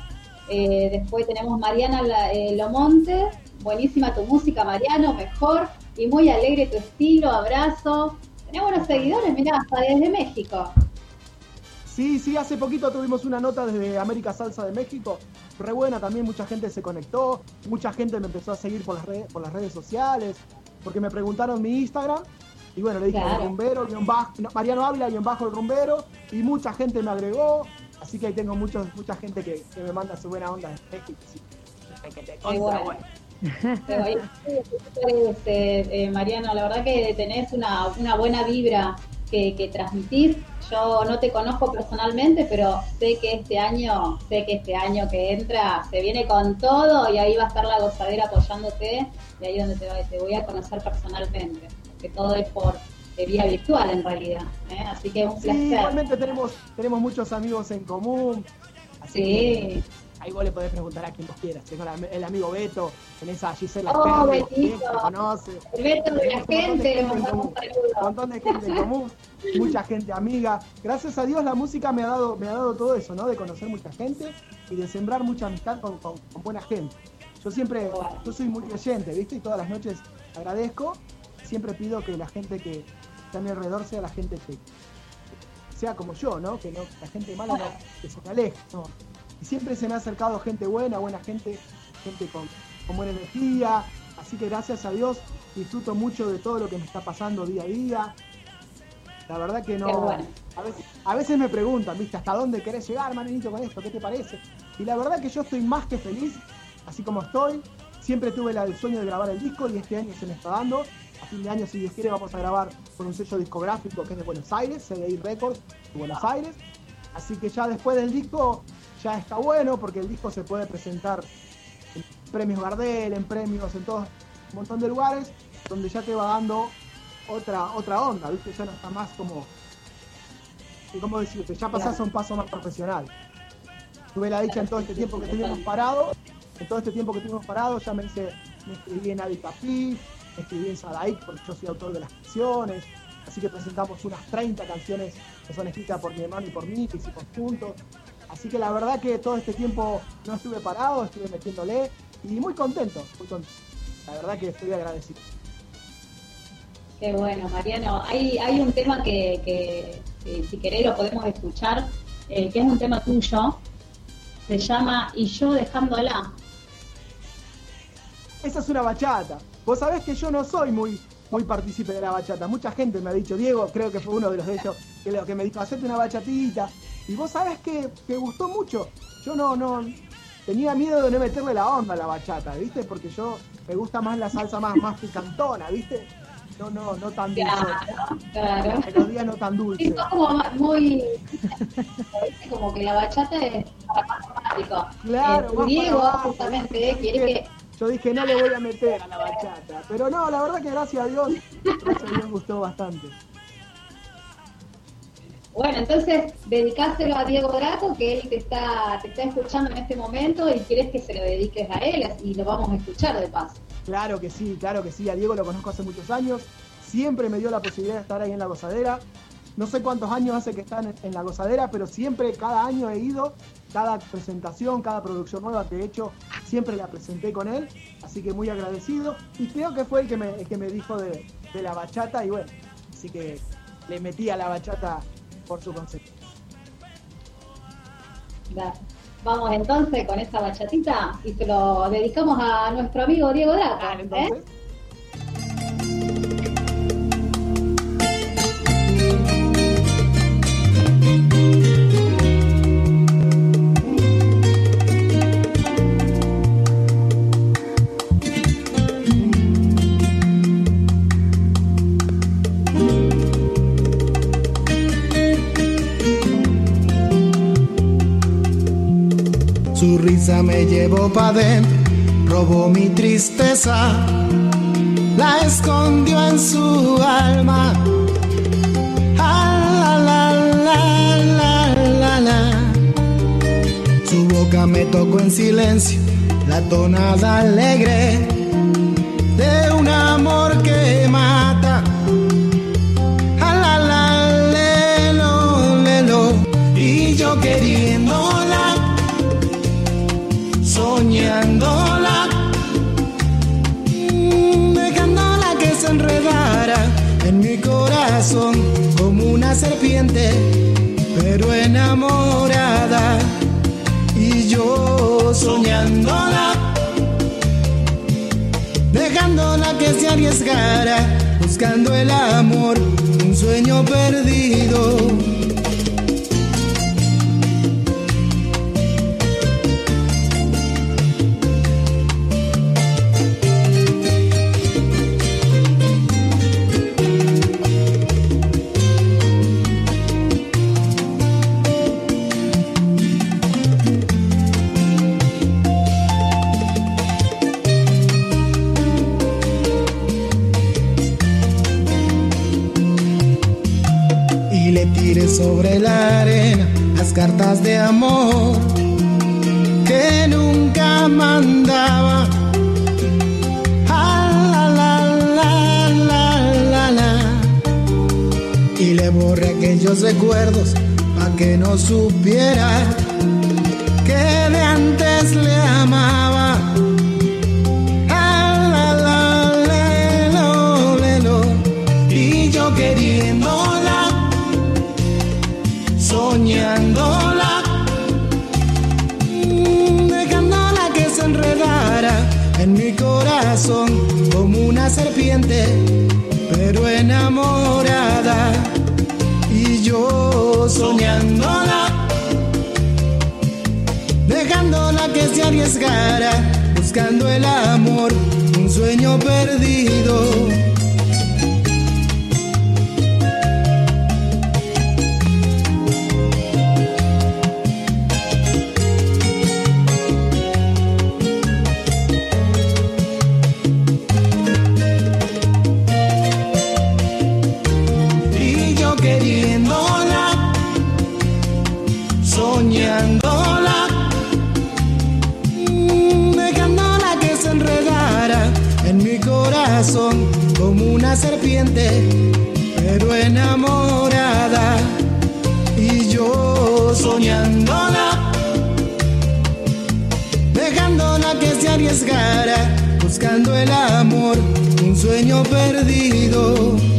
Eh, después tenemos Mariana eh, Lomonte. Buenísima tu música, Mariano, mejor. Y muy alegre tu estilo, abrazo. Tenemos unos seguidores, mirá, hasta desde México. Sí, sí, hace poquito tuvimos una nota desde América Salsa de México, re buena también, mucha gente se conectó, mucha gente me empezó a seguir por las redes, por las redes sociales, porque me preguntaron mi Instagram, y bueno, le dije Claro. el rumbero, guion bajo, no, Mariano Ávila, guion bajo el rumbero, y mucha gente me agregó, así que ahí tengo muchos, mucha gente que, que me manda su buena onda de México. sí. Que te consta, bueno. bueno. [laughs] Pero este, eh, Mariano, la verdad que tenés una, una buena vibra que, que transmitís. Yo no te conozco personalmente, pero sé que este año, sé que este año que entra se viene con todo y ahí va a estar la gozadera apoyándote y ahí donde te, te voy a conocer personalmente, que todo es por de vía virtual en realidad. ¿eh? Así que un Sí, placer. igualmente tenemos, tenemos muchos amigos en común, así que Sí. Ahí vos le podés preguntar a quien vos quieras. Tengo la- el amigo Beto, tenés a Gisela Oh, Betito. que conoce. El Beto de la gente, un montón de gente en común, mucha gente amiga. Gracias a Dios la música me ha dado, me ha dado todo eso, ¿no? De conocer mucha gente y de sembrar mucha amistad con, con- con buena gente. Yo siempre, yo soy muy creyente, ¿viste? Y todas las noches agradezco. Siempre pido que la gente que está a mi alrededor sea la gente que sea como yo, ¿no? Que no, la gente mala no, que se aleje, ¿no? Y siempre se me ha acercado gente buena, buena gente, gente con, con buena energía. Así que gracias a Dios disfruto mucho de todo lo que me está pasando día a día. La verdad que no. bueno. A veces, a veces me preguntan, ¿viste? ¿Hasta dónde querés llegar, manito, con esto? ¿Qué te parece? Y la verdad que yo estoy más que feliz, así como estoy. Siempre tuve el sueño de grabar el disco y este año se me está dando. A fin de año, si Dios quiere, vamos a grabar con un sello discográfico que es de Buenos Aires, CDI Records de Buenos Aires. Así que ya después del disco ya está bueno porque el disco se puede presentar en premios Gardel, en premios, en todo un montón de lugares donde ya te va dando otra otra onda, ¿viste? Ya no está más como cómo decirte, ya pasás a un paso más profesional. Tuve la dicha en todo este tiempo que estuvimos parados, en todo este tiempo que estuvimos parados, ya me hice, me escribí en Adi Cafí, me escribí en Sadaik porque yo soy autor de las canciones, así que presentamos unas 30 canciones que son escritas por mi hermano y por mí, que hicimos juntos. Así que la verdad que todo este tiempo no estuve parado, estuve metiéndole y muy contento, muy contento. La verdad que estoy agradecido. Qué bueno, Mariano. Hay, hay un tema que, que, que si querés lo podemos escuchar, eh, que es un tema tuyo. Se llama Y yo dejándola. Esa es una bachata. Vos sabés que yo no soy muy, muy partícipe de la bachata. Mucha gente me ha dicho, Diego, creo que fue uno de los de ellos, que, lo, que me dijo, hacete una bachatita. Y vos sabés que, que gustó mucho. Yo no, no, tenía miedo de no meterle la onda a la bachata, ¿viste? Porque yo me gusta más la salsa más, más picantona, ¿iste? No, no, no tan dulce. Claro, claro. La melodía no tan Sí, dulce. sos como muy. ¿viste? como que la bachata es para más romántico. Claro, Eh, Diego, justamente, eh, ¿viste? quiere que. Yo dije, no le voy a meter a la bachata. Pero no, la verdad que gracias a Dios, gracias a Dios gustó bastante. Bueno, entonces dedicáselo a Diego Graco, que él te está, te está escuchando en este momento y quieres que se lo dediques a él y lo vamos a escuchar de paso. Claro que sí, claro que sí. A Diego lo conozco hace muchos años. Siempre me dio la posibilidad de estar ahí en la gozadera. No sé cuántos años hace que están en, la gozadera, pero siempre, cada año he ido. Cada presentación, cada producción nueva que he hecho, siempre la presenté con él. Así que muy agradecido. Y creo que fue el que me, que me dijo de, de la bachata. Y bueno, así que le metí a la bachata por su concepto. Vamos entonces con esta bachatita y se lo dedicamos a nuestro amigo Diego Draco. Dale, ¿eh? Me llevó pa' dentro, robó mi tristeza, la escondió en su alma. Ah, la, la, la. Su boca me tocó en silencio, la tonada alegre de un amor que mata. Corazón como una serpiente, pero enamorada. Y yo soñándola, dejándola que se arriesgara, buscando el amor, un sueño perdido. Aquellos recuerdos para que no supiera buscando el amor, un sueño perdido. Serpiente, pero enamorada. Y yo soñándola, dejándola que se arriesgara, buscando el amor, un sueño perdido.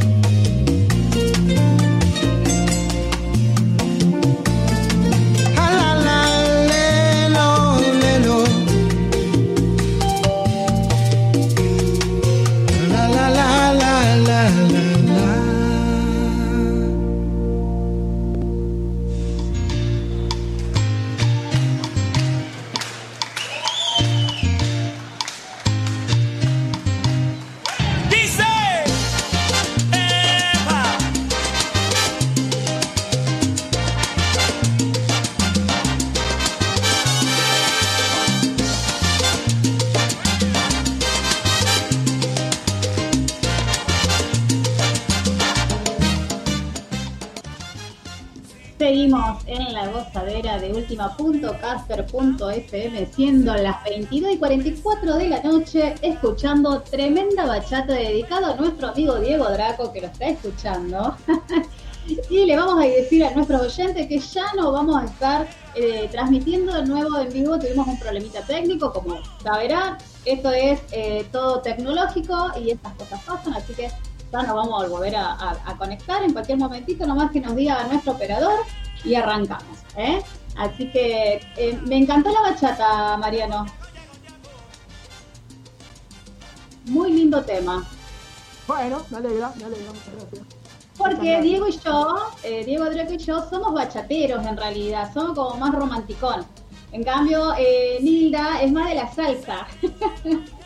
ultima.caster.fm, siendo las 22 y 44 de la noche, escuchando tremenda bachata dedicada a nuestro amigo Diego Draco, que lo está escuchando. [laughs] y le vamos a decir a nuestros oyentes que ya no vamos a estar eh, transmitiendo de nuevo en vivo. Tuvimos un problemita técnico, como sabrán. Esto es eh, todo tecnológico y estas cosas pasan, así que ya nos vamos a volver a conectar en cualquier momentito, nomás que nos diga nuestro operador y arrancamos. ¿eh? Así que eh, me encantó la bachata, Mariano. Muy lindo tema. Bueno, me alegra, me alegra, muchas gracias. Porque Diego y yo, eh, Diego Draco y yo, somos bachateros en realidad, somos como más romanticón. En cambio, eh, Nilda es más de la salsa. [laughs]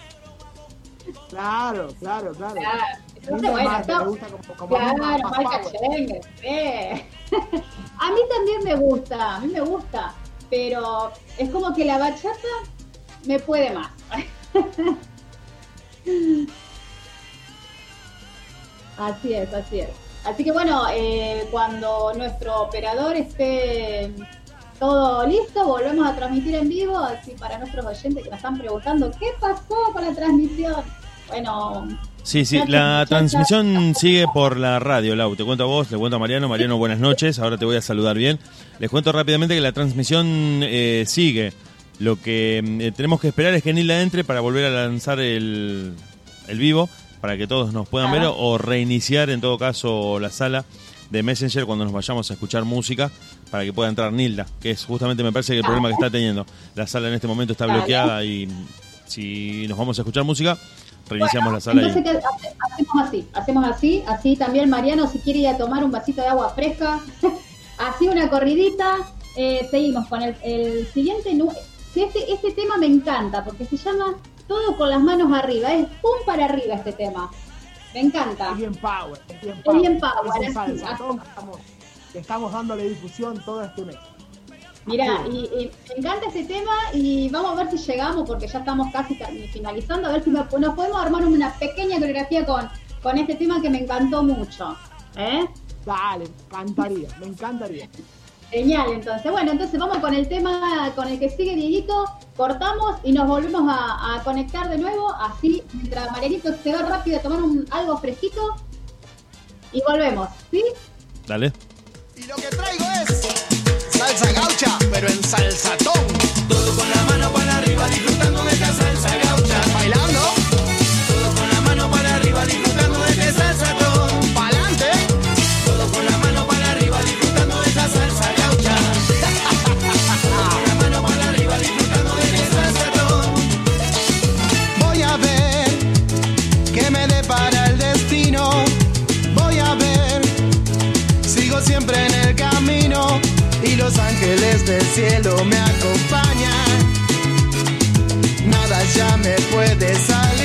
Claro, claro, claro. Claro. Entonces, Nilda bueno, más, está- me gusta como, como Claro, más-. [laughs] A mí también me gusta, a mí me gusta, pero es como que la bachata me puede más. [laughs] Así es, así es. Así que bueno, eh, cuando nuestro operador esté todo listo, volvemos a transmitir en vivo, así para nuestros oyentes que nos están preguntando, ¿qué pasó con la transmisión? Bueno, Sí, sí, la transmisión sigue por la radio, Lau. Te cuento a vos, le cuento a Mariano. Mariano, buenas noches. Ahora te voy a saludar bien. Les cuento rápidamente que la transmisión eh, sigue. Lo que eh, tenemos que esperar es que Nilda entre para volver a lanzar el, el vivo, para que todos nos puedan ver, o reiniciar en todo caso la sala de Messenger cuando nos vayamos a escuchar música, para que pueda entrar Nilda, que es justamente, me parece, que el problema que está teniendo. La sala en este momento está bloqueada y si nos vamos a escuchar música, reiniciamos la sala. y- Entonces, ¿qué hace- hacemos así, hacemos así, así también Mariano, si quiere ir a tomar un vasito de agua fresca, [laughs] así una corridita, eh, seguimos con el, el siguiente, que este, este tema me encanta, porque se llama Todo con las manos arriba, es pum para arriba este tema, me encanta. Es bien power, es bien Es power. bien power, Es así, estamos, estamos dándole difusión todo este mes. Mira, y, y me encanta este tema y vamos a ver si llegamos, porque ya estamos casi finalizando, a ver si me- nos podemos armar una pequeña coreografía con, con este tema que me encantó mucho. ¿Eh? Dale, me encantaría, me encantaría. Genial, entonces. Bueno, entonces vamos con el tema con el que sigue Dieguito, cortamos y nos volvemos a, a conectar de nuevo, así mientras Marianito se va rápido a tomar un, algo fresquito y volvemos, ¿sí? Dale. Y lo que traigo es salsa gaucha, pero en salsatón. Todo con la mano para ángeles del cielo me acompañan. Nada ya me puede salir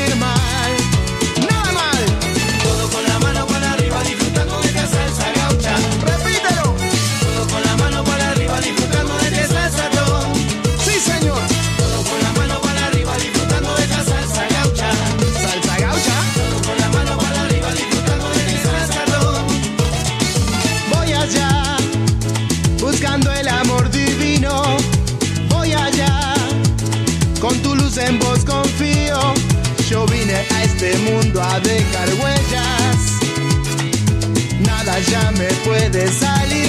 me puede salir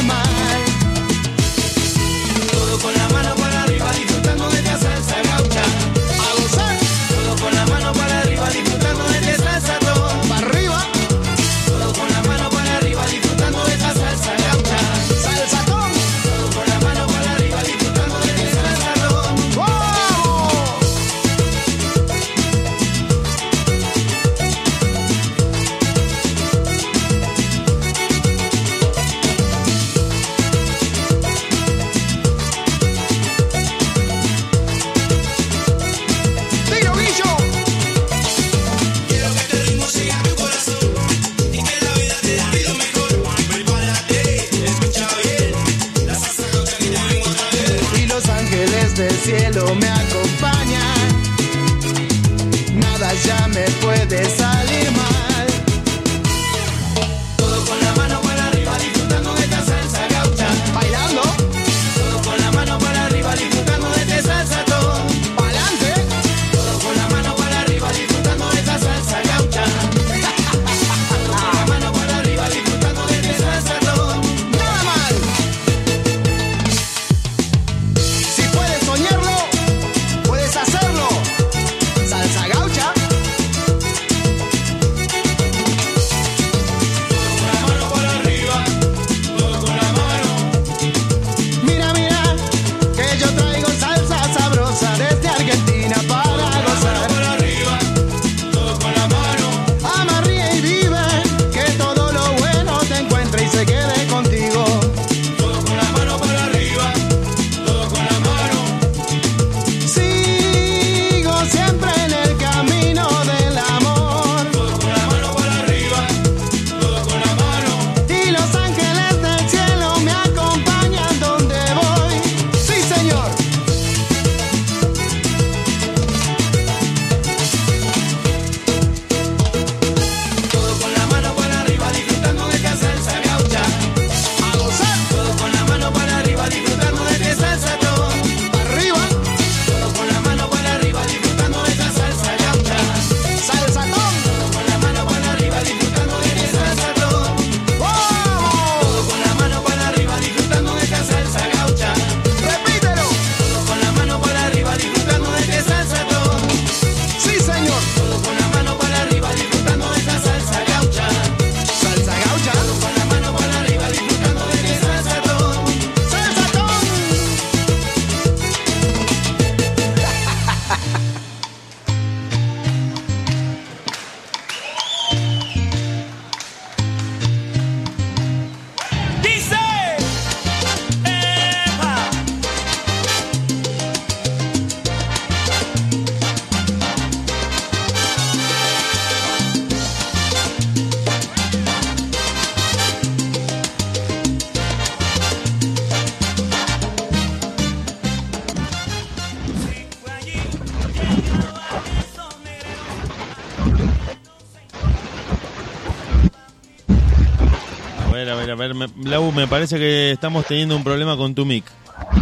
ver, a ver, Lau, me parece que estamos teniendo un problema con tu mic.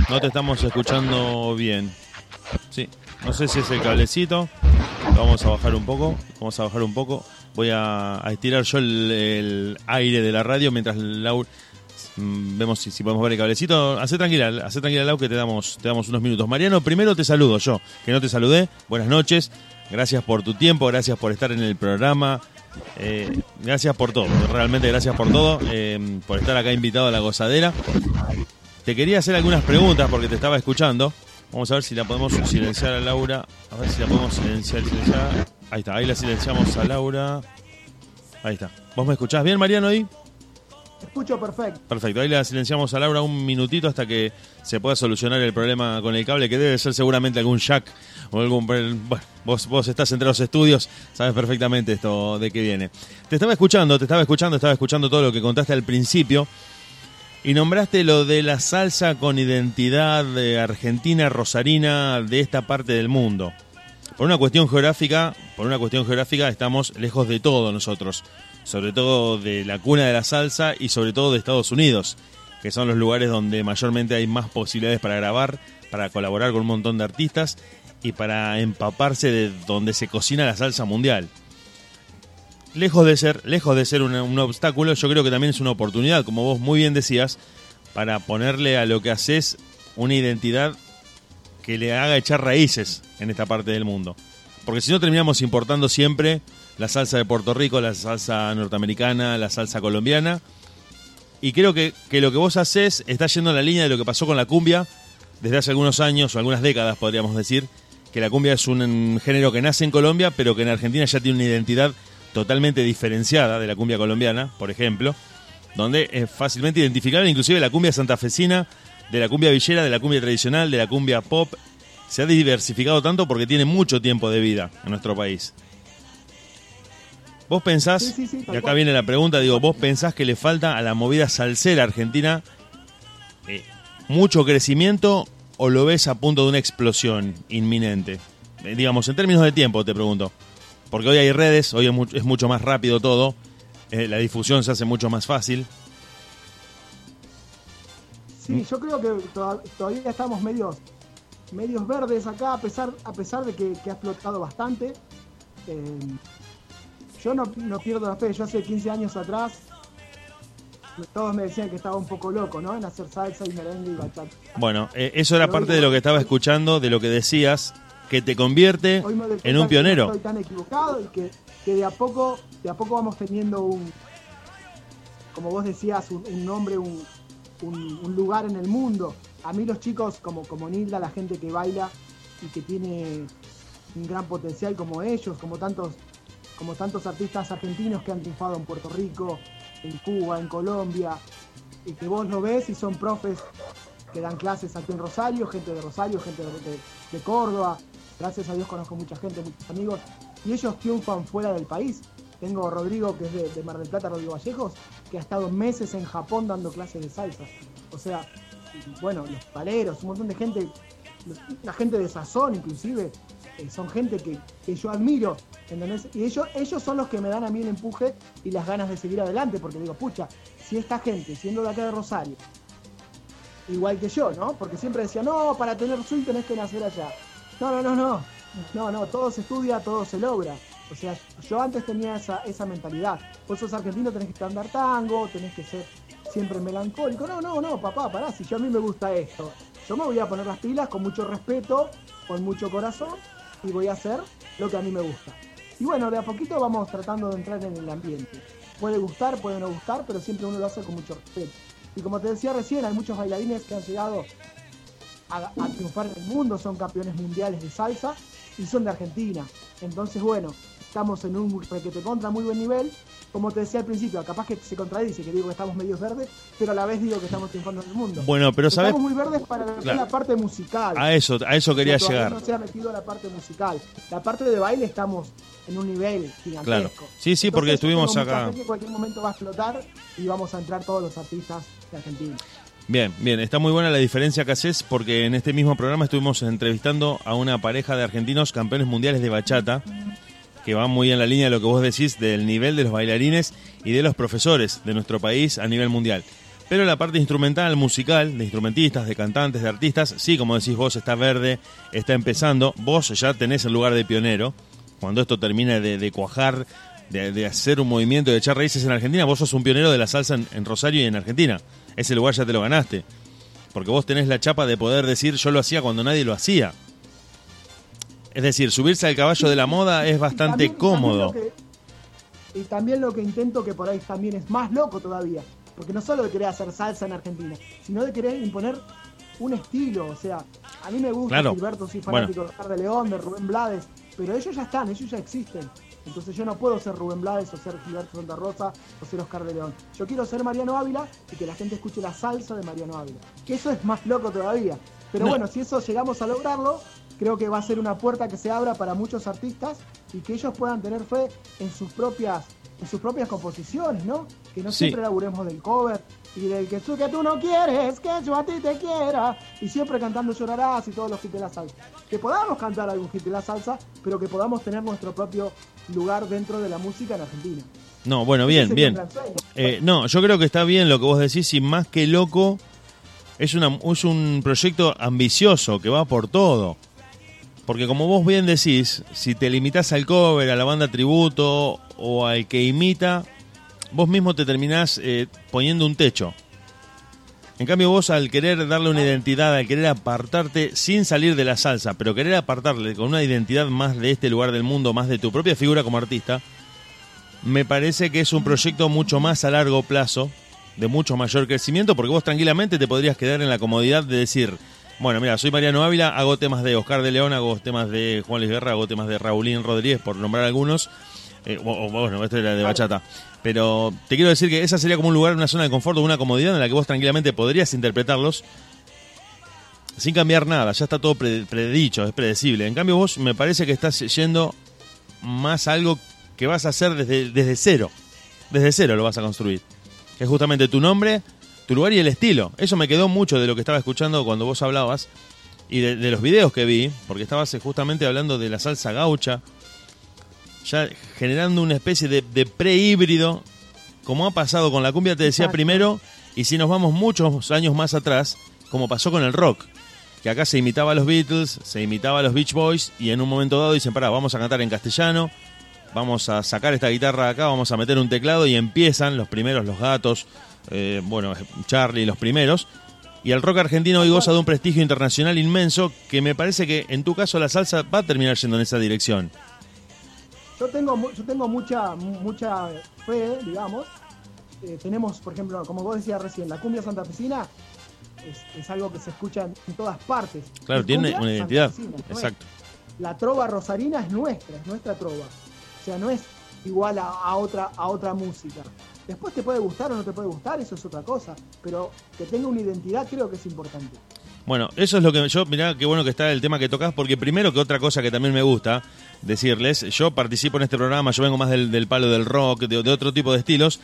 No te estamos escuchando bien. Sí, no sé si es el cablecito. Vamos a bajar un poco. Vamos a bajar un poco. Voy a, estirar yo el, aire de la radio mientras Lau. mm, Vemos si, si podemos ver el cablecito. Hacé tranquila, hacé tranquila, Lau, que te damos, te damos unos minutos. Mariano, primero te saludo yo, que no te saludé. Buenas noches. Gracias por tu tiempo, gracias por estar en el programa. Eh, gracias por todo, realmente gracias por todo, eh, por estar acá invitado a la gozadera. Te quería hacer algunas preguntas porque te estaba escuchando. Vamos a ver si la podemos silenciar a Laura. A ver si la podemos silenciar, silenciar. Ahí está, ahí la silenciamos a Laura. Ahí está. ¿Vos me escuchás bien, Mariano, ahí? Escucho perfecto. Perfecto, ahí la silenciamos a Laura un minutito hasta que se pueda solucionar el problema con el cable, que debe ser seguramente algún jack o algún... Bueno, vos, vos estás entre los estudios, sabes perfectamente esto de qué viene. Te estaba escuchando, te estaba escuchando, estaba escuchando todo lo que contaste al principio y nombraste lo de la salsa con identidad de argentina, rosarina, de esta parte del mundo. Por una cuestión geográfica, por una cuestión geográfica estamos lejos de todo nosotros, sobre todo de la cuna de la salsa y sobre todo de Estados Unidos, que son los lugares donde mayormente hay más posibilidades para grabar, para colaborar con un montón de artistas y para empaparse de donde se cocina la salsa mundial. Lejos de ser, lejos de ser un, un obstáculo, yo creo que también es una oportunidad, como vos muy bien decías, para ponerle a lo que haces una identidad que le haga echar raíces en esta parte del mundo. Porque si no terminamos importando siempre la salsa de Puerto Rico, la salsa norteamericana, la salsa colombiana. Y creo que, que lo que vos haces está yendo en la línea de lo que pasó con la cumbia desde hace algunos años o algunas décadas, podríamos decir, que la cumbia es un género que nace en Colombia, pero que en Argentina ya tiene una identidad totalmente diferenciada de la cumbia colombiana, por ejemplo, donde es fácilmente identificable inclusive la cumbia santafesina, de la cumbia villera, de la cumbia tradicional, de la cumbia pop. Se ha diversificado tanto porque tiene mucho tiempo de vida en nuestro país. ¿Vos pensás, Sí, sí, sí, tal y acá cual. viene la pregunta, digo, ¿vos pensás que le falta a la movida salsera argentina eh, mucho crecimiento o lo ves a punto de una explosión inminente? Eh, digamos, en términos de tiempo, te pregunto. Porque hoy hay redes, hoy es, mu- es mucho más rápido todo, eh, la difusión se hace mucho más fácil. Sí, yo creo que toda- todavía estamos medios, medios verdes acá, a pesar, a pesar de que, que ha explotado bastante. Eh, yo no, no pierdo la fe, yo hace 15 años atrás, todos me decían que estaba un poco loco, ¿no? En hacer salsa y merengue y bachata. Bueno, eh, eso era Pero parte de lo que estaba escuchando, de lo que decías, que te convierte en un pionero. No estoy tan equivocado y que, que de a poco, de a poco vamos teniendo un, como vos decías, un, un nombre, un, un- un lugar en el mundo. A mí los chicos como, como Nilda, la gente que baila y que tiene un gran potencial como ellos, como tantos, como tantos artistas argentinos que han triunfado en Puerto Rico, en Cuba, en Colombia, y que vos lo ves y son profes que dan clases aquí en Rosario, gente de Rosario, gente de, Córdoba. Gracias a Dios conozco mucha gente, muchos amigos, y ellos triunfan fuera del país. Tengo a Rodrigo, que es de, de Mar del Plata, Rodrigo Vallejos, que ha estado meses en Japón dando clases de salsa. O sea, bueno, los paleros, un montón de gente, la gente de Sazón inclusive, son gente que, que yo admiro, ¿entendés? Y ellos, ellos son los que me dan a mí el empuje y las ganas de seguir adelante, porque digo, pucha, si esta gente, siendo de acá de Rosario, igual que yo, ¿no? Porque siempre decía, no, para tener swing tenés que nacer allá. No, no, no, no. No, no, todo se estudia, todo se logra. O sea, yo antes tenía esa, esa mentalidad. Vos sos argentino, tenés que andar tango, tenés que ser siempre melancólico. No, no, no, papá, pará, si yo a mí me gusta esto. Yo me voy a poner las pilas con mucho respeto, con mucho corazón, y voy a hacer lo que a mí me gusta. Y bueno, de a poquito vamos tratando de entrar en el ambiente. Puede gustar, puede no gustar, pero siempre uno lo hace con mucho respeto. Y como te decía recién, hay muchos bailarines que han llegado a, a triunfar en el mundo, son campeones mundiales de salsa y son de Argentina. Entonces, bueno, estamos en un requete contra muy buen nivel. Como te decía al principio, capaz que se contradice que digo que estamos medios verdes, pero a la vez digo que estamos triunfando en el mundo. Bueno, pero sabes, Estamos muy verdes para que Claro. la parte musical. a eso, a eso quería Todavía llegar. No se ha metido la parte musical. La parte de baile estamos en un nivel gigantesco. Claro. Sí, sí, porque estuvimos acá. que En cualquier momento va a explotar y vamos a entrar todos los artistas de Argentina. Bien, bien, está muy buena la diferencia que haces porque en este mismo programa estuvimos entrevistando a una pareja de argentinos campeones mundiales de bachata que va muy en la línea de lo que vos decís del nivel de los bailarines y de los profesores de nuestro país a nivel mundial. Pero la parte instrumental, musical, de instrumentistas, de cantantes, de artistas, sí, como decís vos, está verde, está empezando. Vos ya tenés el lugar de pionero. Cuando esto termine de, cuajar, de, de hacer un movimiento, de echar raíces en Argentina, vos sos un pionero de la salsa en, en Rosario y en Argentina. Ese lugar ya te lo ganaste. Porque vos tenés la chapa de poder decir yo lo hacía cuando nadie lo hacía. Es decir, subirse al caballo de la moda es bastante también- cómodo. también lo que- y también lo que intento que por ahí también es más loco todavía. Porque no solo de querer hacer salsa en Argentina, sino de querer imponer un estilo. O sea, a mí me gusta Claro. Gilberto, soy fanático de Oscar de León, de Rubén Blades, pero ellos ya están, ellos ya existen. Entonces yo no puedo ser Rubén Blades o ser Gilberto Santa Rosa o ser Oscar de León. Yo quiero ser Mariano Ávila y que la gente escuche la salsa de Mariano Ávila. Que eso es más loco todavía. Pero No. bueno, si eso llegamos a lograrlo, creo que va a ser una puerta que se abra para muchos artistas y que ellos puedan tener fe en sus propias en sus propias composiciones, ¿no? Que no Sí. siempre laburemos del cover y del que tú que tú no quieres, que yo a ti te quiera y siempre cantando llorarás y todos los hits de la salsa. Que podamos cantar algún hit de la salsa, pero que podamos tener nuestro propio lugar dentro de la música en Argentina. No, bueno, bien, bien. Eh, no, yo creo que está bien lo que vos decís y más que loco es, una, es un proyecto ambicioso que va por todo. Porque como vos bien decís, si te limitas al cover, a la banda tributo o al que imita, vos mismo te terminás eh, poniendo un techo. En cambio vos al querer darle una identidad, al querer apartarte sin salir de la salsa, pero querer apartarle con una identidad más de este lugar del mundo, más de tu propia figura como artista, me parece que es un proyecto mucho más a largo plazo, de mucho mayor crecimiento, porque vos tranquilamente te podrías quedar en la comodidad de decir, bueno, mira, soy Mariano Ávila, hago temas de Oscar de León, hago temas de Juan Luis Guerra, hago temas de Raulín Rodríguez, por nombrar algunos. Eh, bueno, este era de bachata. Pero te quiero decir que esa sería como un lugar, una zona de confort, una comodidad en la que vos tranquilamente podrías interpretarlos sin cambiar nada, ya está todo pre- predicho, es predecible. En cambio vos me parece que estás yendo más algo que vas a hacer desde, desde cero. Desde cero lo vas a construir. Es justamente tu nombre, tu lugar y el estilo. Eso me quedó mucho de lo que estaba escuchando cuando vos hablabas y de, de los videos que vi, porque estabas eh, justamente hablando de la salsa gaucha, ya generando una especie de, de pre-híbrido, como ha pasado con la cumbia, te decía Exacto. primero, y si nos vamos muchos años más atrás, como pasó con el rock, que acá se imitaba a los Beatles, se imitaba a los Beach Boys, y en un momento dado dicen, pará, vamos a cantar en castellano, vamos a sacar esta guitarra acá, vamos a meter un teclado, y empiezan los primeros, los gatos, eh, bueno, Charlie, los primeros, y el rock argentino hoy goza de un prestigio internacional inmenso, que me parece que en tu caso la salsa va a terminar yendo en esa dirección. Yo tengo, yo tengo mucha, mu- mucha fe, digamos. Eh, tenemos, por ejemplo, como vos decías recién, la cumbia santafesina es, es algo que se escucha en, todas partes. Claro, Es tiene una identidad. Exacto. La trova rosarina es nuestra, es nuestra trova. O sea, no es igual a, a otra, a otra música. Después te puede gustar o no te puede gustar, eso es otra cosa. Pero que tenga una identidad creo que es importante. Bueno, eso es lo que yo, mirá qué bueno que está el tema que tocas, porque primero que otra cosa que también me gusta decirles, yo participo en este programa, yo vengo más del, palo del rock, de, otro tipo de estilos,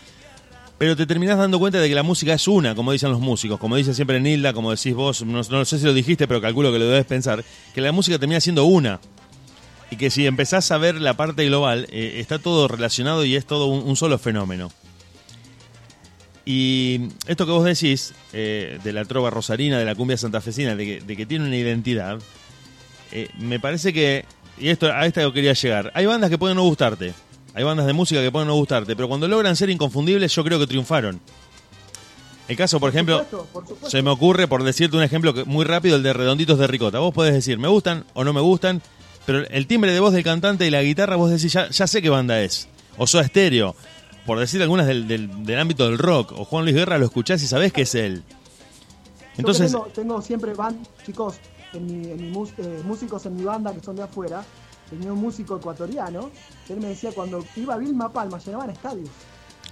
pero te terminás dando cuenta de que la música es una, como dicen los músicos, como dice siempre Nilda, como decís vos, no, sé si lo dijiste, pero calculo que lo debes pensar, que la música termina siendo una. Y que si empezás a ver la parte global, eh, está todo relacionado y es todo un solo fenómeno. Y esto que vos decís, eh, de la trova rosarina, de la cumbia santafesina, de que, de que tiene una identidad, eh, me parece que, y esto a esta yo quería llegar, hay bandas que pueden no gustarte, hay bandas de música que pueden no gustarte, pero cuando logran ser inconfundibles yo creo que triunfaron. El caso, por ejemplo, supuesto, por supuesto. se me ocurre, por decirte un ejemplo que- muy rápido, el de Redonditos de Ricota. Vos podés decir, me gustan o no me gustan, pero el timbre de voz del cantante y la guitarra, vos decís, ya, ya sé qué banda es. O Soda Stereo, por decir algunas del, del- del ámbito del rock. O Juan Luis Guerra lo escuchás y sabés que es él. Entonces, tengo, tengo siempre van, chicos, en mi, en mi mus- eh, músicos en mi banda que son de afuera, tenía un músico ecuatoriano, que él me decía cuando iba a Vilma Palma, llenaban estadios.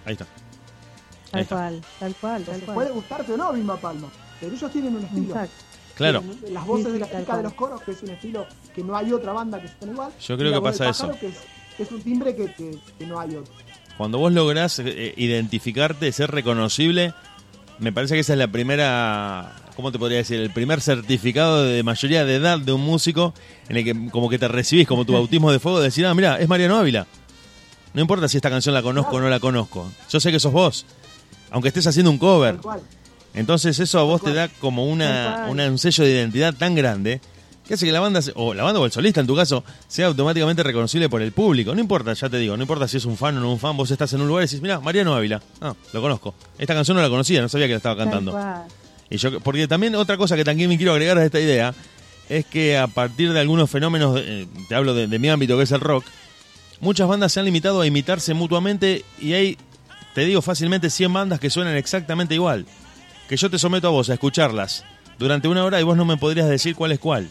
ahí está. Tal Ahí está. cual, tal cual, tal Entonces, puede cual. gustarte o no Vilma Palma, pero ellos tienen un estilo. Exacto. Claro, Tienen Las voces Sí, de la chica de cual. los coros, que es un estilo que no hay otra banda que suene igual. Yo creo que pasa eso. Que es, que es un timbre que, que- que no hay otro. Cuando vos lográs eh, identificarte, ser reconocible, me parece que esa es la primera, ¿cómo te podría decir? El primer certificado de mayoría de edad de un músico en el que como que te recibís como tu [laughs] bautismo de fuego de decir, ah, mira, es Mariano Ávila. No importa si esta canción la conozco o no la conozco. Yo sé que sos vos, aunque estés haciendo un cover. Entonces eso a vos te da como una, una- un sello de identidad tan grande que hace que la banda, o la banda o el solista en tu caso, sea automáticamente reconocible por el público. No importa, ya te digo, no importa si es un fan o no un fan, vos estás en un lugar y decís, mira, Mariano Ávila, ah, lo conozco. Esta canción no la conocía, no sabía que la estaba cantando. Y yo, porque también otra cosa que también me quiero agregar a esta idea es que a partir de algunos fenómenos, eh, te hablo de, de mi ámbito que es el rock, muchas bandas se han limitado a imitarse mutuamente y hay, te digo fácilmente, 100 bandas que suenan exactamente igual. Que yo te someto a vos a escucharlas durante una hora y vos no me podrías decir cuál es cuál.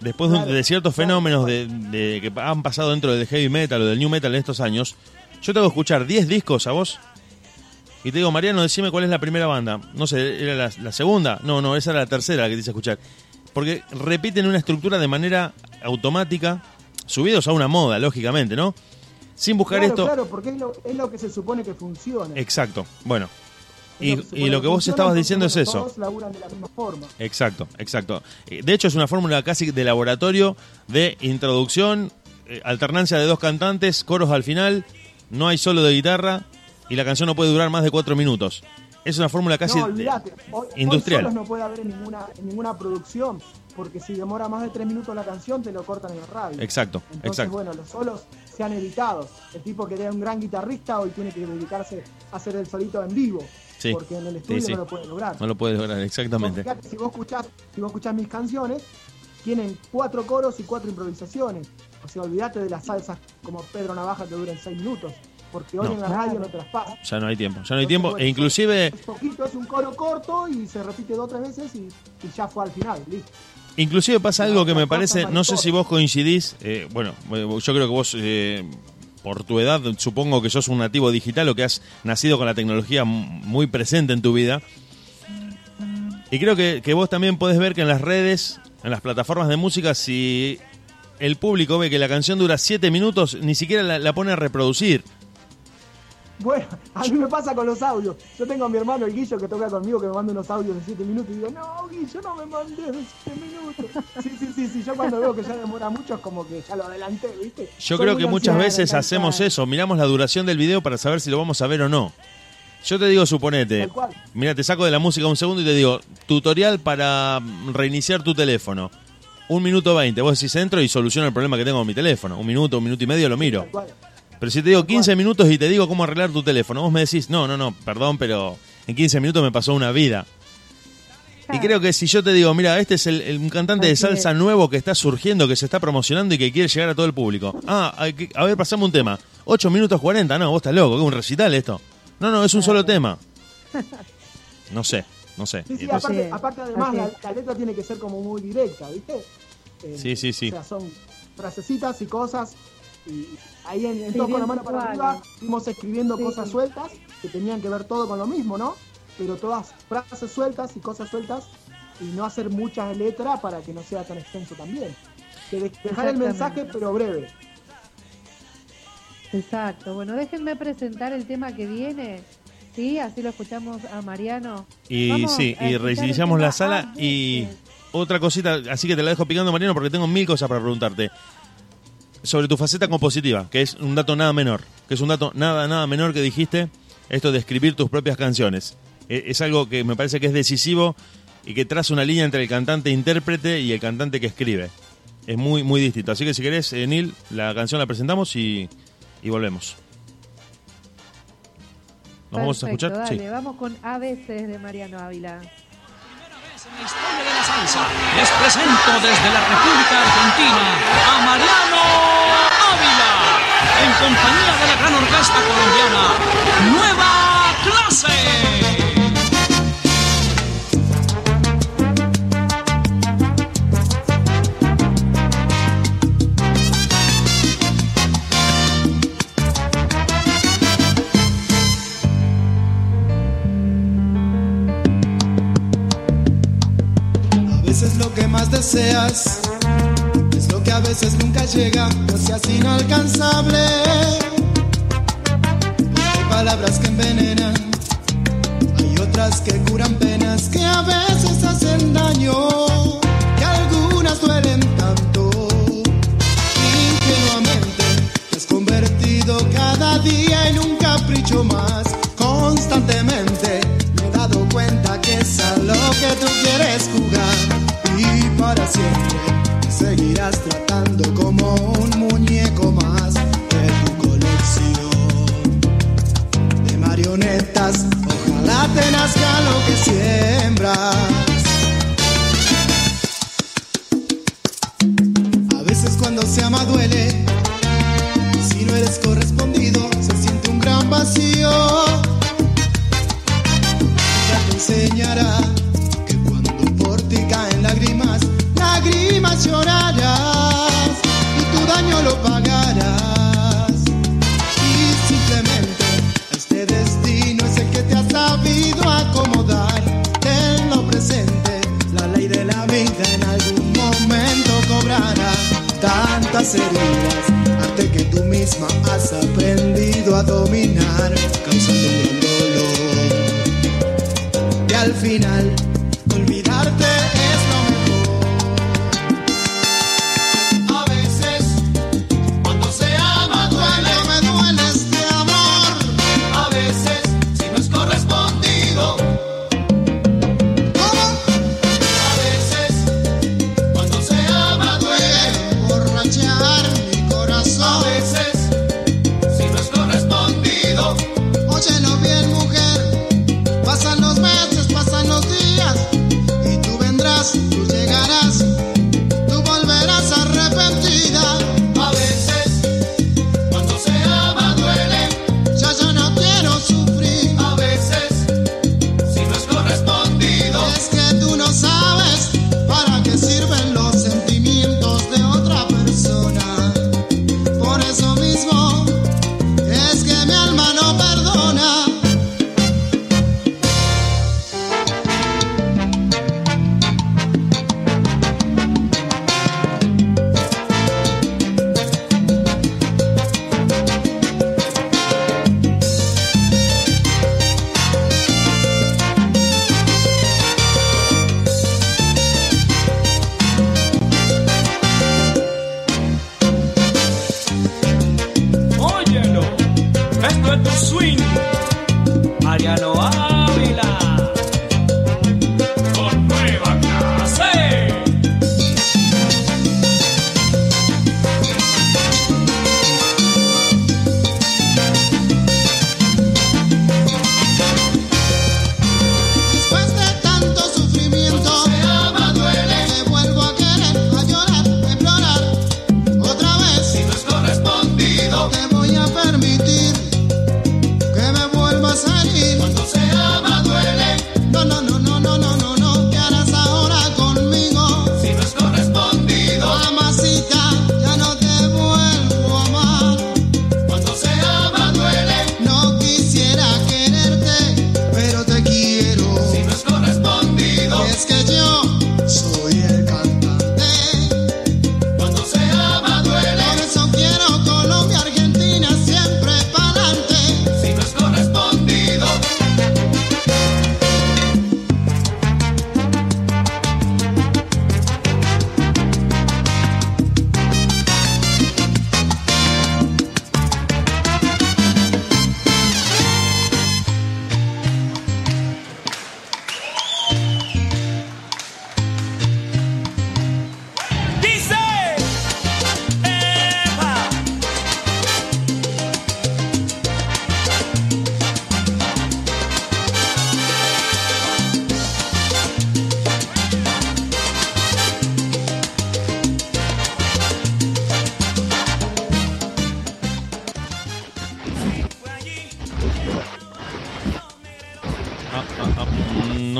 Después Claro, de ciertos claro, fenómenos de, de que han pasado dentro del heavy metal o del new metal en estos años, yo te hago escuchar 10 discos a vos y te digo, Mariano, decime cuál es la primera banda. No sé, ¿era la, la segunda? No, no, esa era la tercera la que te hice escuchar. Porque repiten una estructura de manera automática, subidos a una moda, lógicamente, ¿no? Sin buscar Claro, esto. claro, porque es lo, es lo que se supone que funciona. Exacto, bueno. Y, lo que vos estabas diciendo es eso. Todos laburan de la misma forma. Exacto, exacto. Eh, De hecho, es una fórmula casi de laboratorio de introducción, eh, alternancia de dos cantantes, coros al final, no hay solo de guitarra y la canción no puede durar más de cuatro minutos. Es una fórmula casi no. Hoy, industrial. Hoy no puede haber en ninguna, en ninguna producción, porque si demora más de tres minutos la canción, te lo cortan en la radio. Exacto, Entonces, exacto. bueno, los solos se han evitado. El tipo que era un gran guitarrista hoy tiene que dedicarse a hacer el solito en vivo, Sí, porque en el estudio sí, sí. no lo puede lograr. No lo puedes lograr, Vos exactamente. fijate, si vos escuchás, si vos escuchás mis canciones, tienen cuatro coros y cuatro improvisaciones. O sea, olvídate de las salsas como Pedro Navaja que duran seis minutos, porque hoy No. en la radio no te las pasa. Ya no hay tiempo, ya no hay Entonces, tiempo. bueno, E inclusive, Es poquito, es un coro corto y se repite dos o tres veces y, y ya fue al final, listo. inclusive pasa algo que me parece, no sé si vos coincidís, eh, bueno, eh, yo creo que vos, eh, por tu edad, supongo que sos un nativo digital o que has nacido con la tecnología muy presente en tu vida. Y creo que, vos también podés ver que en las redes, en las plataformas de música, si el público ve que la canción dura siete minutos, ni siquiera la pone a reproducir. Bueno, a mí me pasa con los audios. Yo tengo a mi hermano el Guillo que toca conmigo que me manda unos audios de 7 minutos y digo, no, Guillo, no me mandes de 7 minutos. Sí, sí, sí, sí. Yo cuando veo que ya demora mucho es como que ya lo adelanté, ¿viste? Yo Soy creo que muchas veces hacemos eso, miramos la duración del video para saber si lo vamos a ver o no. Yo te digo, suponete, mira, te saco de la música un segundo y te digo, tutorial para reiniciar tu teléfono. Un minuto veinte, vos decís entro y soluciono el problema que tengo con mi teléfono. Un minuto, un minuto y medio lo miro. Pero si te digo 15 minutos y te digo cómo arreglar tu teléfono, vos me decís, no, no, no, perdón, pero en 15 minutos me pasó una vida. Y creo que si yo te digo, mira, este es el, el- un cantante de salsa es. nuevo que está surgiendo, que se está promocionando y que quiere llegar a todo el público. Ah, hay que- a ver, pasame un tema. 8 minutos 40, no, vos estás loco, que es un recital esto. No, no, es un solo tema. [laughs] No sé, no sé. Sí, sí, Entonces- aparte, aparte además la, letra tiene que ser como muy directa, ¿viste? Eh, Sí, sí, sí. O sea, son frasecitas y cosas. Y ahí en, en Sí, todo con la mano para arriba fuimos escribiendo Sí. cosas sueltas que tenían que ver todo con lo mismo, ¿no? Pero todas frases sueltas y cosas sueltas y no hacer muchas letras para que no sea tan extenso también. Que de- dejar el mensaje pero breve. Exacto. Bueno, déjenme presentar el tema que viene. Sí, así lo escuchamos a Mariano. Y Vamos sí, y reiniciamos la sala y otra cosita, así que te la dejo picando Mariano porque tengo mil cosas para preguntarte. Sobre tu faceta compositiva, que es un dato nada menor, que es un dato nada, nada menor que dijiste, esto de escribir tus propias canciones. E- Es algo que me parece que es decisivo y que traza una línea entre el cantante intérprete y el cantante que escribe. Es muy, muy distinto. Así que si querés, eh, Neil, la canción la presentamos y, y volvemos. ¿Nos vamos a escuchar? Dale, vamos con A veces de Mariano Ávila. En la historia de la salsa, les presento desde la República Argentina a Mariano Ávila, en compañía de la gran orquesta colombiana Nueva Clase. Veces lo que más deseas es lo que a veces nunca llega, no seas inalcanzable. Hay palabras que envenenan, hay palabras que curan penas que a veces hacen daño, que algunas duelen tanto. Ingenuamente te has convertido cada día en un capricho más. Constantemente me he dado cuenta que es a lo que tú quieres jugar para siempre seguirás tratando como un muñeco más de tu colección de marionetas. Ojalá te nazca lo que siembras. A veces cuando se ama duele, si no eres correspondido, llorarás y tu daño lo pagarás. Y simplemente este destino es el que te ha sabido acomodar en lo presente. La ley de la vida en algún momento cobrará tantas heridas, arte que tú misma has aprendido a dominar, causando un dolor. Y al final,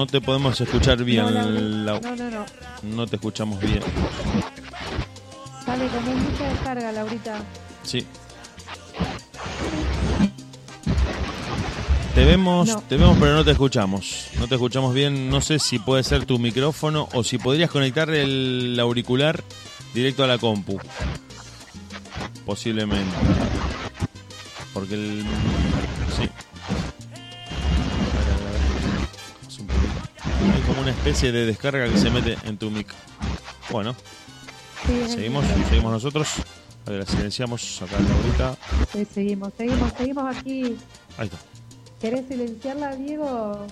no te podemos escuchar bien, No, Lau. no, no, no. No te escuchamos bien. Sale como mucha descarga, Laurita. Sí. Te vemos, No. te vemos, pero no te escuchamos. No te escuchamos bien. No sé si puede ser tu micrófono o si podrías conectar el auricular directo a la compu. Posiblemente. Porque el. Sí. Una especie de descarga que se mete en tu mic. Bueno, Sí, seguimos, seguimos nosotros. A ver, la silenciamos acá la ahorita. Sí, seguimos, seguimos, seguimos aquí. Ahí está. ¿Querés silenciarla, Diego?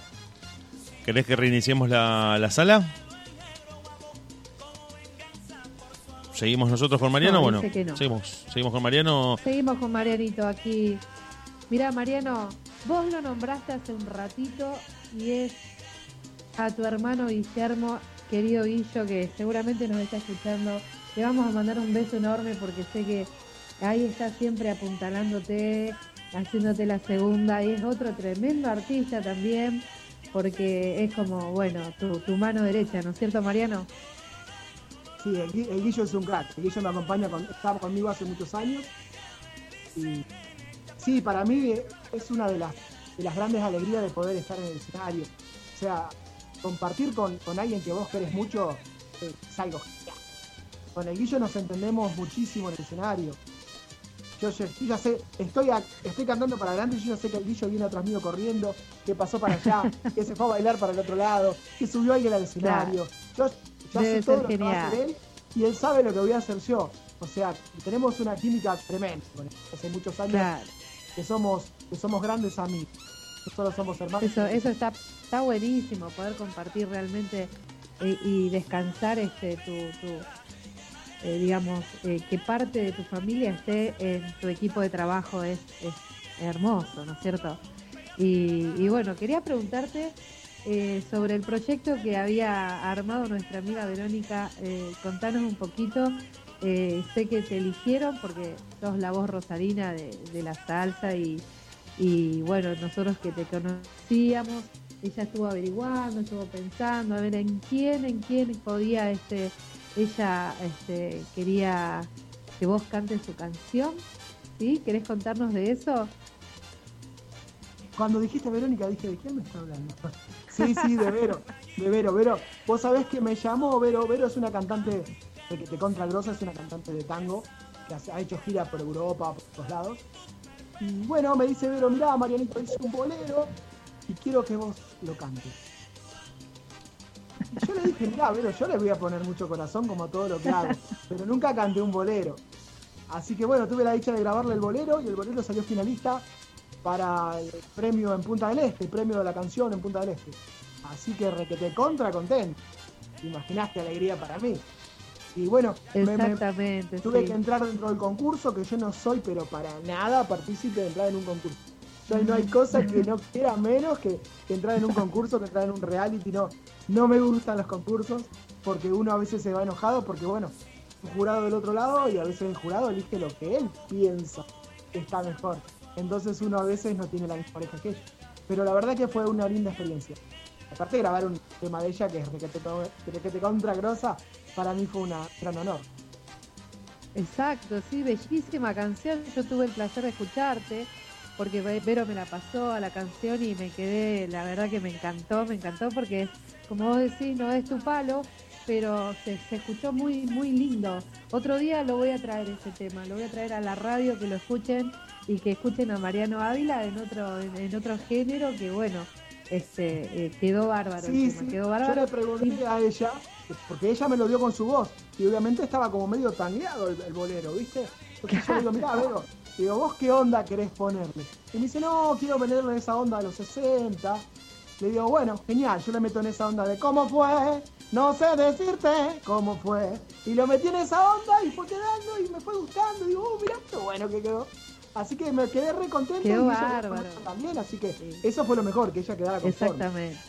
¿Querés que reiniciemos la, la sala? ¿Seguimos nosotros con Mariano? No, bueno, no. seguimos, seguimos con Mariano. Seguimos con Marianito aquí. Mira, Mariano, vos lo nombraste hace un ratito y es a tu hermano Guillermo, querido Guillo, que seguramente nos está escuchando. Le vamos a mandar un beso enorme porque sé que ahí está siempre apuntalándote, haciéndote la segunda y es otro tremendo artista también porque es como, bueno, tu, mano derecha, ¿no es cierto, Mariano? Sí, el, el Guillo es un crack. El Guillo me acompaña, con, estaba conmigo hace muchos años. Y sí, para mí es una de las grandes alegrías de poder estar en el escenario. O sea, compartir con, con alguien que vos querés mucho eh, es algo genial. Con el Guillo nos entendemos muchísimo en el escenario. Yo, yo ya sé, estoy, a- estoy cantando para adelante y yo ya sé que el Guillo viene atrás mío corriendo, que pasó para allá, [laughs] que se fue a bailar para el otro lado, que subió alguien al escenario. Yo ya Debe sé todo lo que va a hacer él y él sabe lo que voy a hacer yo. O sea, tenemos una química tremenda. Hace muchos años Claro. que somos, que somos grandes amigos. Nosotros somos hermanos. Eso, eso está, está buenísimo, poder compartir realmente eh, y descansar este tu, eh, digamos, eh, que parte de tu familia esté en tu equipo de trabajo es, hermoso, ¿no es cierto? Y, bueno, quería preguntarte eh, sobre el proyecto que había armado nuestra amiga Verónica. Contanos un poquito. Sé que te eligieron porque sos la voz rosarina de, de la salsa y, y bueno, nosotros que te conocíamos, ella estuvo averiguando, estuvo pensando a ver en quién, en quién podía, este, ella este, quería que vos cantes su canción, ¿sí? ¿Querés contarnos de eso? Cuando dijiste Verónica, dije, ¿de quién me está hablando? [laughs] Sí, sí, de Vero, de Vero, Vero. Vos sabés que me llamó Vero, Vero es una cantante de que te contra grosa, es una cantante de tango, que ha hecho gira por Europa, por todos lados. Y bueno, me dice Vero, mirá, Marianito, hice un bolero y quiero que vos lo cantes. Y yo le dije, mirá, Vero, yo le voy a poner mucho corazón como todo lo que hago, [laughs] pero nunca canté un bolero. Así que bueno, tuve la dicha de grabarle el bolero y el bolero salió finalista para el premio en Punta del Este, el premio de la canción en Punta del Este. Así que requete contra contento. ¿Te imaginás qué alegría para mí? Y bueno, me- me, Exactamente, tuve sí. que entrar dentro del concurso, que yo no soy, pero para nada partícipe de entrar en un concurso. Yo no hay cosa que no quiera menos que, entrar en un concurso, que entrar en un reality. No, no me gustan los concursos, porque uno a veces se va enojado, porque bueno, un jurado del otro lado y a veces el jurado elige lo que él piensa que está mejor. Entonces uno a veces no tiene la misma pareja que ella. Pero la verdad que fue una linda experiencia. Aparte grabar un tema de ella que es requete contra grosa, para mí fue un gran honor. Exacto, sí, bellísima canción. Yo tuve el placer de escucharte porque Ve- Vero me la pasó a la canción y me quedé, la verdad que me encantó, me encantó porque como vos decís, no es tu palo, pero se, se escuchó muy, muy lindo. Otro día lo voy a traer ese tema, lo voy a traer a la radio que lo escuchen y que escuchen a Mariano Ávila en otro, en, en otro género que bueno, este eh, quedó bárbaro, el Sí, tema, sí. quedó Yo bárbaro. le pregunté a ella, porque ella me lo dio con su voz, y obviamente estaba como medio tangueado el, el bolero, ¿viste? Entonces yo le digo, mirá, Vero, digo, ¿vos qué onda querés ponerle? Y me dice, no, quiero ponerle esa onda de los 60. Le digo, bueno, genial, yo le meto en esa onda de cómo fue, no sé decirte cómo fue. Y lo metí en esa onda y fue quedando y me fue gustando. Y digo, oh, mirá qué bueno que quedó. Así que me quedé re contento Quedó y bárbaro. también, así que Sí. eso fue lo mejor, que ella quedara conforme. Exactamente.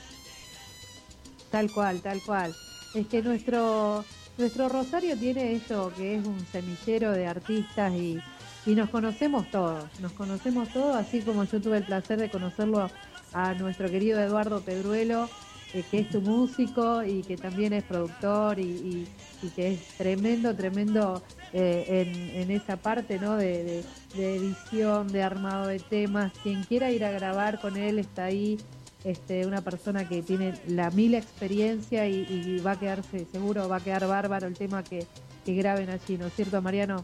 Tal cual, tal cual. Es que nuestro nuestro Rosario tiene esto que es un semillero de artistas y, y nos conocemos todos, nos conocemos todos, así como yo tuve el placer de conocerlo a nuestro querido Eduardo Pedruelo, eh, que es tu músico y que también es productor y, que es tremendo, tremendo eh, en, esa parte ¿no? de edición, de armado de temas. Quien quiera ir a grabar con él está ahí, este, una persona que tiene la mil experiencia y, y va a quedarse seguro, va a quedar bárbaro el tema que, que graben allí, ¿no es cierto, Mariano?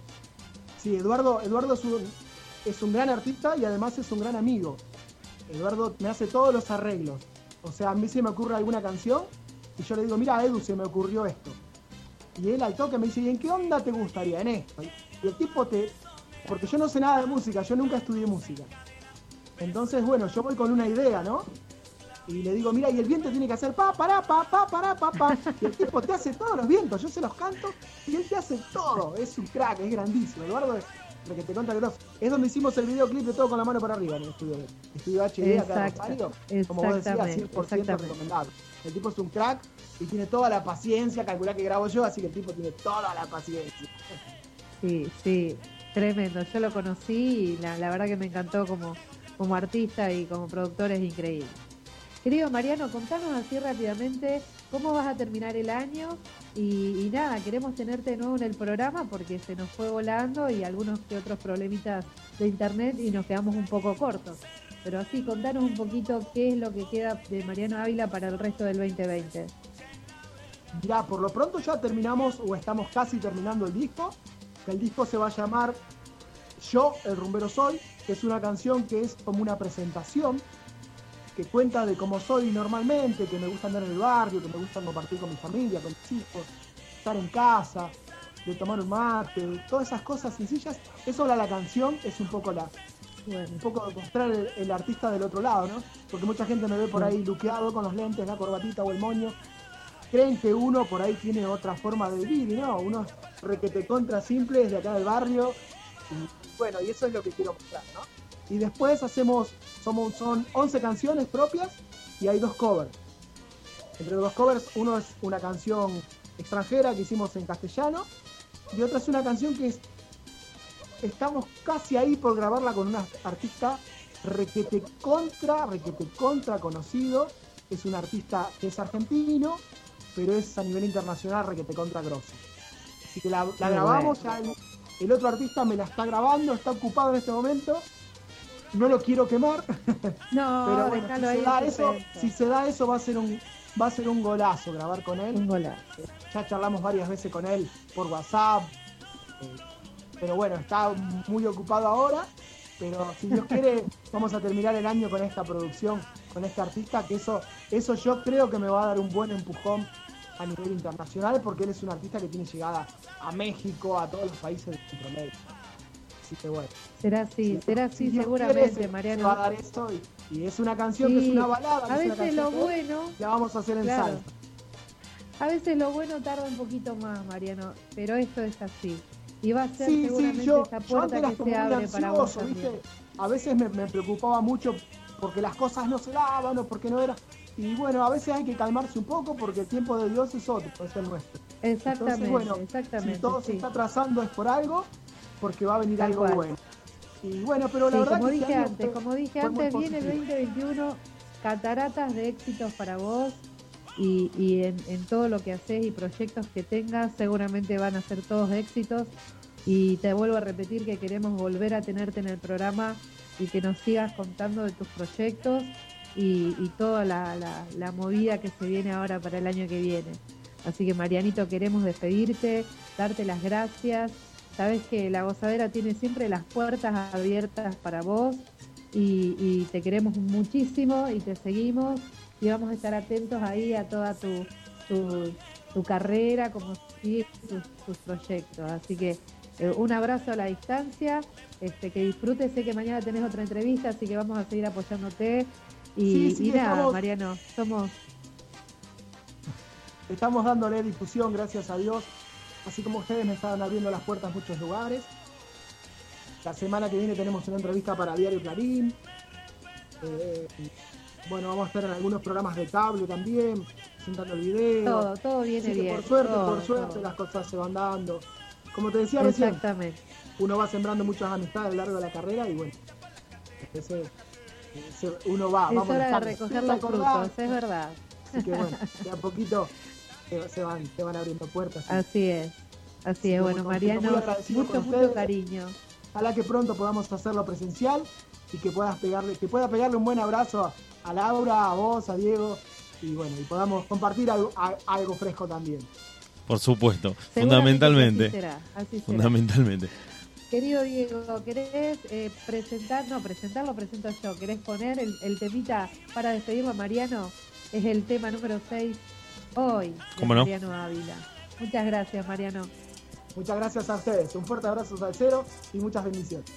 Sí, Eduardo, Eduardo es un, es un gran artista y además es un gran amigo. Eduardo me hace todos los arreglos. O sea, a mí se me ocurre alguna canción Y yo le digo, mira, Edu, se me ocurrió esto. Y él al toque me dice, ¿y en qué onda te gustaría en esto? Y el tipo te... Porque yo no sé nada de música, yo nunca estudié música. Entonces, bueno, yo voy con una idea, ¿no? Y le digo, mira, y el viento tiene que hacer pa, para, pa, pa, para, pa, pa. Y el tipo te hace todos los vientos, yo se los canto y él te hace todo. Es un crack, es grandísimo. Eduardo es lo que te grosso. Es donde hicimos el videoclip de todo con la mano para arriba en el estudio, estudio HD acá en Rosario. Como vos decías, 100% exactamente. recomendable. El tipo es un crack y tiene toda la paciencia, calculá que grabo yo, así que el tipo tiene toda la paciencia. Sí, sí, tremendo. Yo lo conocí y la, la verdad que me encantó como, como artista y como productor, es increíble. Querido Mariano, contanos así rápidamente cómo vas a terminar el año y, nada, queremos tenerte de nuevo en el programa porque se nos fue volando y algunos que otros problemitas de internet y nos quedamos un poco cortos. Pero así, contanos un poquito qué es lo que queda de Mariano Ávila para el resto del 2020. Mirá, por lo pronto ya terminamos o estamos casi terminando el disco. El disco se va a llamar Yo, el rumbero soy, que es una canción que es como una presentación, que cuenta de cómo soy normalmente, que me gusta andar en el barrio, que me gusta compartir con mi familia, con mis hijos, estar en casa, de tomar un mate, todas esas cosas sencillas. Eso la, la canción es un poco la, un poco mostrar el, artista del otro lado, ¿no? Porque mucha gente me ve por ahí luqueado con los lentes, la corbatita o el moño. Creen que uno por ahí tiene otra forma de vivir, no, uno requete contra simple desde acá del barrio. Bueno, y eso es lo que quiero mostrar, ¿no? Y después hacemos, somos, son 11 canciones propias y hay dos covers. Entre los dos covers, uno es una canción extranjera que hicimos en castellano y otra es una canción que es estamos casi ahí por grabarla con una artista requete contra, requete contra conocido. Es un artista que es argentino, pero es a nivel internacional requete contra grosso. Así que la, grabamos, ya el, el otro artista me la está grabando, está ocupado en este momento. No lo quiero quemar, [laughs] no, pero bueno, si se, da eso, si se da eso va a ser un va a ser un golazo grabar con él Un golazo. ya charlamos varias veces con él por WhatsApp. eh, pero bueno, está muy ocupado ahora. Pero si Dios [laughs] quiere, vamos a terminar el año con esta producción, con este artista, que eso, eso yo creo que me va a dar un buen empujón a nivel internacional, porque él es un artista que tiene llegada a México, a todos los países de Centroamérica. Así que bueno. Será así, si- será así seguramente, se- Mariano. va a dar esto y, y es una canción que es una balada. A veces lo bueno, La vamos a hacer en Claro. salsa. a veces lo bueno tarda un poquito más, Mariano, pero esto es así. Y va a ser Sí, seguramente sí, yo, yo puerta antes era que se abre para vos ansioso. ¿viste? A veces me, me preocupaba mucho porque las cosas no se daban o porque no era. Y bueno, a veces hay que calmarse un poco porque el tiempo de Dios es otro, es el nuestro. Exactamente, Entonces, bueno, exactamente. si todo se está trazando es por algo, porque va a venir Tal algo cual. bueno. Y bueno, pero la Sí, verdad como que este dije antes, fue- como dije antes, viene el positivo. 2021, cataratas de éxitos para vos y, y en, en todo lo que haces y proyectos que tengas, seguramente van a ser todos éxitos. Y te vuelvo a repetir que queremos volver a tenerte en el programa y que nos sigas contando de tus proyectos y, y toda la, la- la movida que se viene ahora para el año que viene. Así que Marianito, queremos despedirte, darte las gracias. Sabes que la gozadera tiene siempre las puertas abiertas para vos y, y te queremos muchísimo y te seguimos y vamos a estar atentos ahí a toda tu, tu, tu carrera, como sigue tus, tus proyectos. Así que eh, un abrazo a la distancia, este, que disfrutes, sé que mañana tenés otra entrevista, así que vamos a seguir apoyándote. Y, Sí, sí, y nada, estamos- Mariano, somos Estamos dándole difusión, gracias a Dios. Así como ustedes me estaban abriendo las puertas en muchos lugares. La semana que viene tenemos una entrevista para Diario Clarín. Eh, bueno, vamos a estar en algunos programas de cable también, presentando el video. todo, todo viene Así que bien. por suerte, todo, por suerte todo. las cosas se van dando. Como te decía recién, Exactamente. uno va sembrando muchas amistades a lo largo de la carrera y bueno, ese- ese- uno va, Es vamos hora de recoger los frutos, es verdad. Así que bueno, de a poquito [laughs] se, se van, se van abriendo puertas. Así es. Así es, bueno, Mariano, mucho, mucho ustedes. cariño. Ojalá que pronto podamos hacerlo presencial y que puedas pegarle, que pueda pegarle un buen abrazo a, Laura, a vos, a Diego y bueno, y podamos compartir algo, a- algo fresco también. Por supuesto, fundamentalmente. Así será, así será. Fundamentalmente. Querido Diego, ¿querés eh, presentar? No, presentar lo presento yo. ¿Querés poner el, el temita para despedirlo a Mariano? Es el tema número 6 hoy no? Mariano Ávila. Muchas gracias, Mariano. Muchas gracias a ustedes. Un fuerte abrazo, Salcero, y muchas bendiciones.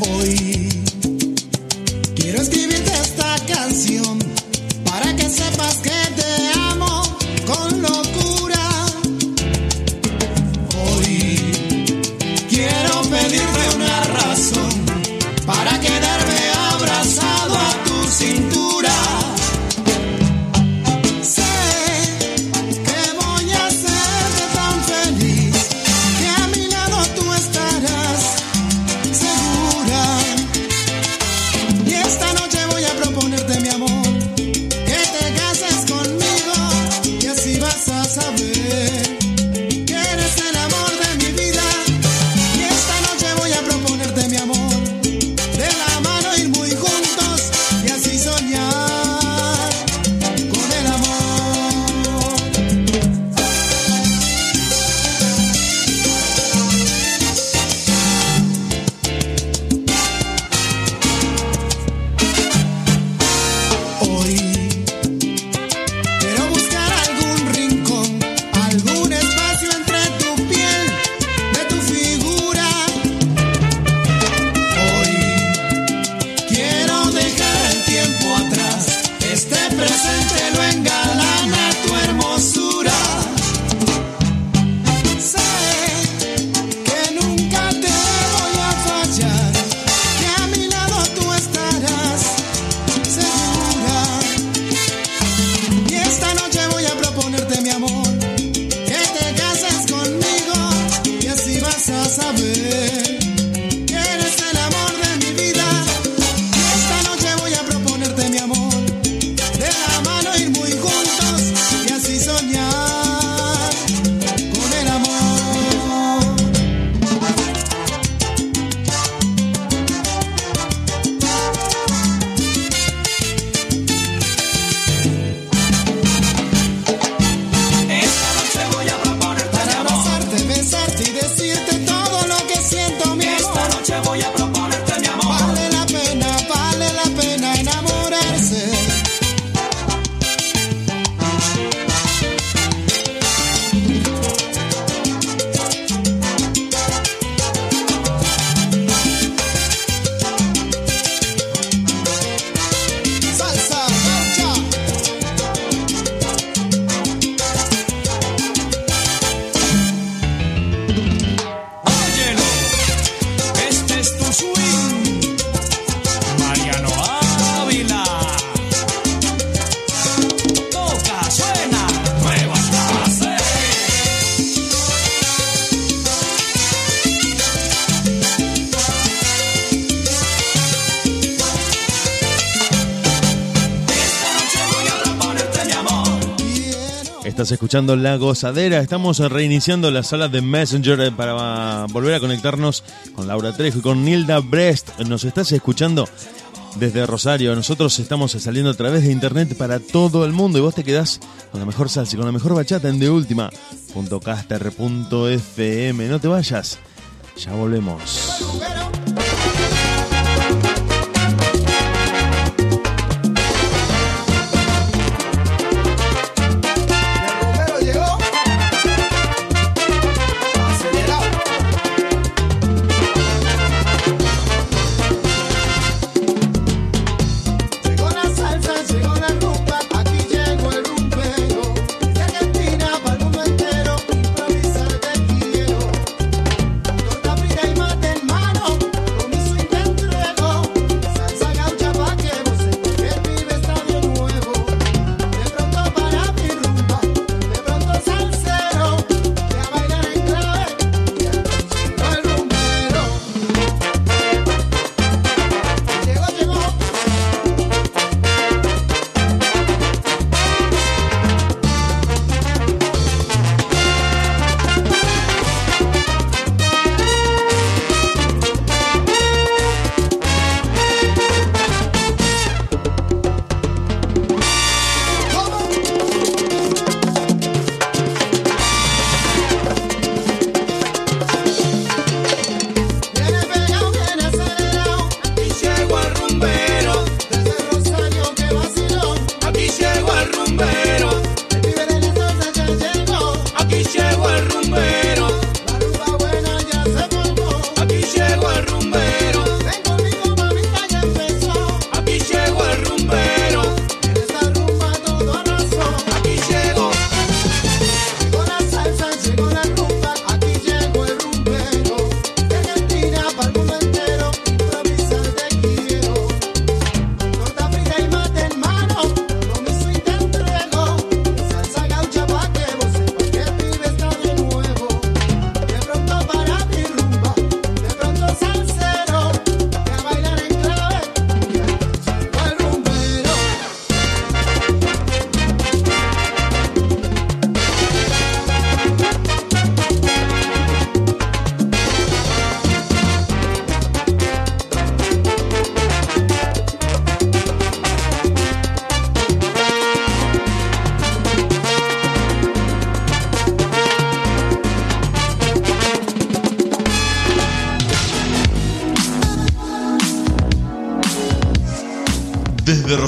Hoy quiero escribirte esta canción para que sepas que escuchando La Gozadera. Estamos reiniciando la sala de Messenger eh, para volver a conectarnos con Laura Trejo y con Nilda Brest. Nos estás escuchando desde Rosario. Nosotros estamos saliendo a través de internet para todo el mundo y vos te quedás con la mejor salsa y con la mejor bachata en deultima.caster.fm. No te vayas, ya volvemos.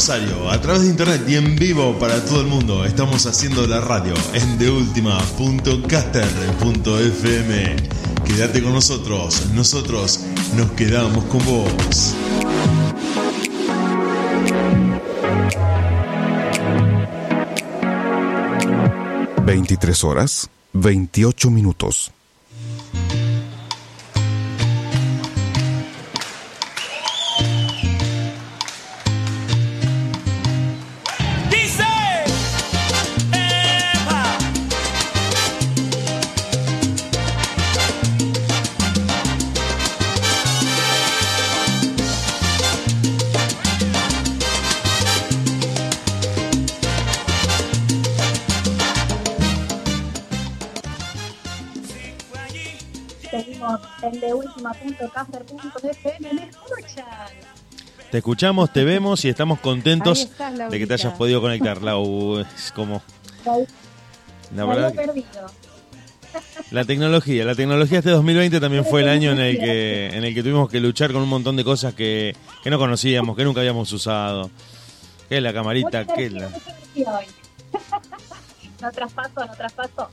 A través de internet y en vivo para todo el mundo. Estamos haciendo la radio en deultima.caster.fm. Quédate con nosotros, nosotros nos quedamos con vos. 23 horas, 28 minutos. deultima.caster.fm. ¿Me escuchan? Te escuchamos, te vemos y estamos contentos estás, de que te hayas podido conectar, Lau. Es como. La verdad, que- perdido. la tecnología. La tecnología este 2020 también fue el año en el que en el que tuvimos que luchar con un montón de cosas que, que no conocíamos, que nunca habíamos usado. ¿Qué es la camarita? Mucha ¿Qué es energía, la.? [laughs] no traspaso, no traspaso.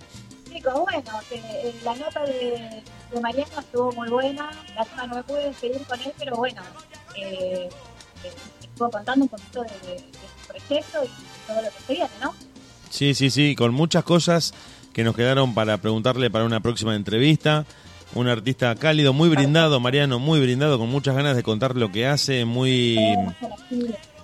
Chicos, bueno, que, eh, la nota de, de Mariano estuvo muy buena. Lástima no me pude despedir con él, pero bueno, eh, eh, estuvo contando un poquito de, de- su proyecto y todo lo que se viene, ¿no? Sí, sí, sí, con muchas cosas que nos quedaron para preguntarle para una próxima entrevista. Un artista cálido, muy brindado, Mariano, muy brindado, con muchas ganas de contar lo que hace, muy...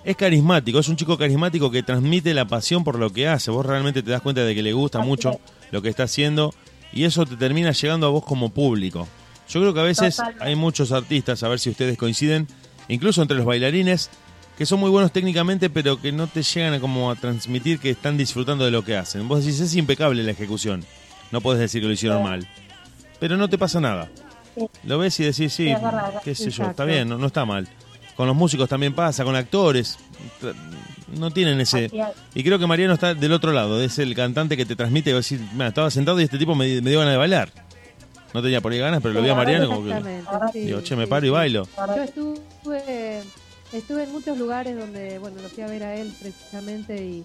Es carismático, es un chico carismático que transmite la pasión por lo que hace. Vos realmente te das cuenta de que le gusta mucho. Lo que está haciendo y eso te termina llegando a vos como público. Yo creo que a veces Totalmente. hay muchos artistas, a ver si ustedes coinciden, incluso entre los bailarines, que son muy buenos técnicamente, pero que no te llegan a como a transmitir que están disfrutando de lo que hacen. Vos decís, es impecable la ejecución. No podés decir que lo hicieron mal. Pero no te pasa nada. Sí. Lo ves y decís, sí, qué sé yo, está bien, no, no está mal. Con los músicos también pasa, con actores. No tienen ese... Es. Y creo que Mariano está del otro lado, es el cantante que te transmite y va a decir, "Mira, estaba sentado y este tipo me, me dio ganas de bailar. No tenía por ahí ganas, pero lo vi a Mariano como que... Exactamente, sí, Digo, che, me sí, paro y bailo. Yo estuve, estuve en muchos lugares donde, bueno, lo fui a ver a él precisamente y,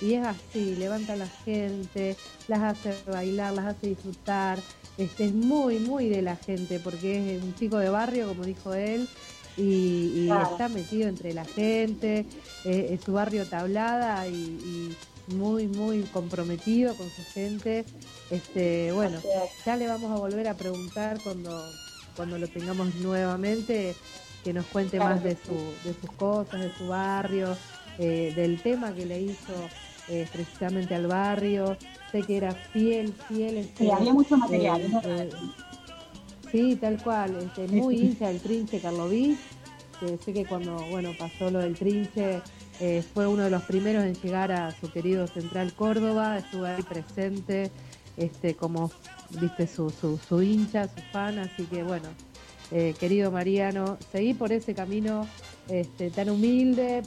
y es así, levanta a la gente, las hace bailar, las hace disfrutar, este, es muy, muy de la gente porque es un chico de barrio, como dijo él, y, y Claro. está metido entre la gente, eh, es su barrio tablada y, y muy, muy comprometido con su gente. Este, bueno, ya le vamos a volver a preguntar cuando, cuando lo tengamos nuevamente, que nos cuente Claro más de, su, de sus cosas, de su barrio, eh, del tema que le hizo eh, precisamente al barrio. Sé que era fiel, fiel. Sí, había mucho material. eh, sí, tal cual, este, muy [laughs] hincha del Trinche Carlovis, que sé que cuando bueno pasó lo del Trinche eh, fue uno de los primeros en llegar a su querido Central Córdoba, estuve ahí presente, este como viste su, su, su hincha, su fan, así que bueno, eh, querido Mariano, seguí por ese camino este, tan humilde,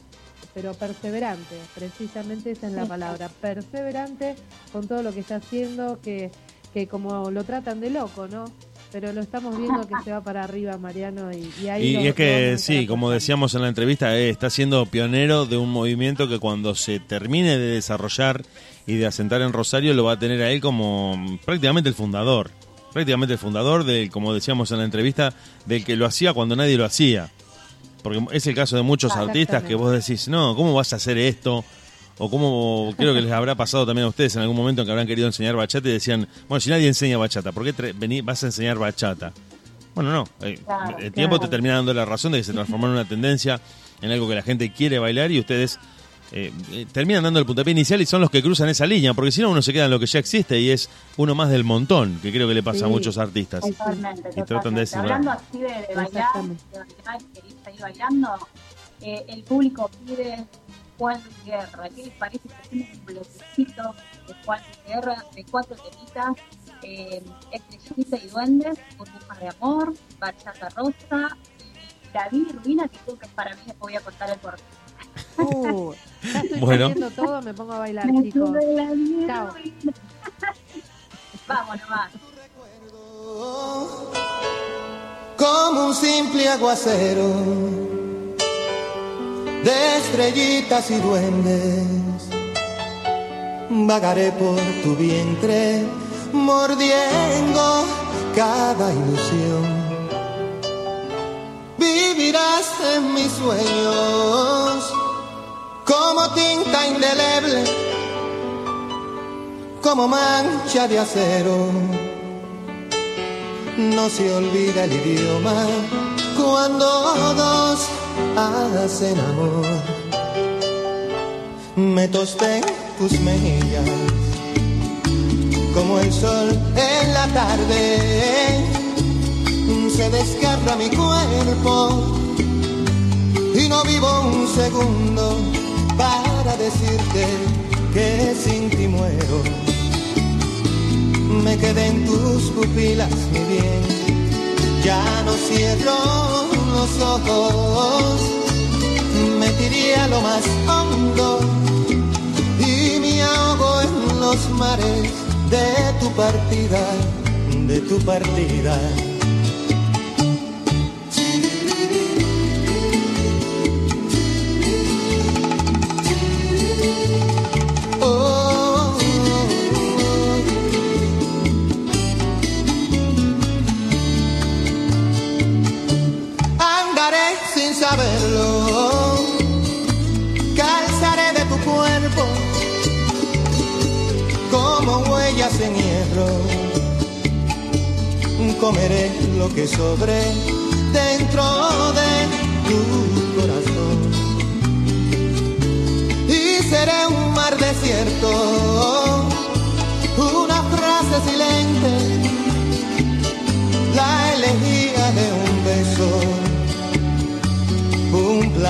pero perseverante, precisamente esa es la palabra, perseverante con todo lo que está haciendo, que, que como lo tratan de loco, ¿no? Pero lo estamos viendo que se va para arriba Mariano y, y ahí Y, lo- y es que sí, como decíamos en la entrevista, eh, está siendo pionero de un movimiento que cuando se termine de desarrollar y de asentar en Rosario lo va a tener a él como prácticamente el fundador. Prácticamente el fundador del, como decíamos en la entrevista, del que lo hacía cuando nadie lo hacía. Porque es el caso de muchos artistas que vos decís, no, ¿cómo vas a hacer esto? O cómo, creo que les habrá pasado también a ustedes en algún momento que habrán querido enseñar bachata y decían, bueno, si nadie enseña bachata, ¿por qué vení- vas a enseñar bachata? Bueno, no, eh, Claro, el tiempo claro. te termina dando la razón de que se transformó en una tendencia, en algo que la gente quiere bailar y ustedes eh, eh, terminan dando el puntapié inicial y son los que cruzan esa línea, porque si no uno se queda en lo que ya existe y es uno más del montón, que creo que le pasa a muchos artistas. Totalmente, Y tratan de totalmente. decir, Hablando así de, de bailar, de bailar, seguir bailando, eh, el público pide Juan Guerra. ¿Qué les parece que hacemos un bloquecito de Juan Guerra de cuatro temitas? Eh, Estrellita y Duendes, Burbujas de Amor, Bachata Rosa y La Vida y Ruina, que creo que es para mí, les voy a contar el porqué. Uh, ya estoy Bueno. haciendo todo, me pongo a bailar, Me chicos. Chao. [laughs] Vamos nomás. como un simple aguacero de estrellitas y duendes. Vagaré por tu vientre, mordiendo cada ilusión. Vivirás en mis sueños como tinta indeleble, como mancha de acero. No se olvida el idioma cuando dos hacen amor. Me tosté en tus mejillas como el sol en la tarde. Se desgarra mi cuerpo y no vivo un segundo para decirte que sin ti muero. Me quedé en tus pupilas, mi bien, ya no cierro los ojos. Me tiré a lo más hondo y me ahogo en los mares de tu partida, de tu partida. Saberlo, calzaré de tu cuerpo como huellas en hierro. Comeré lo que sobre dentro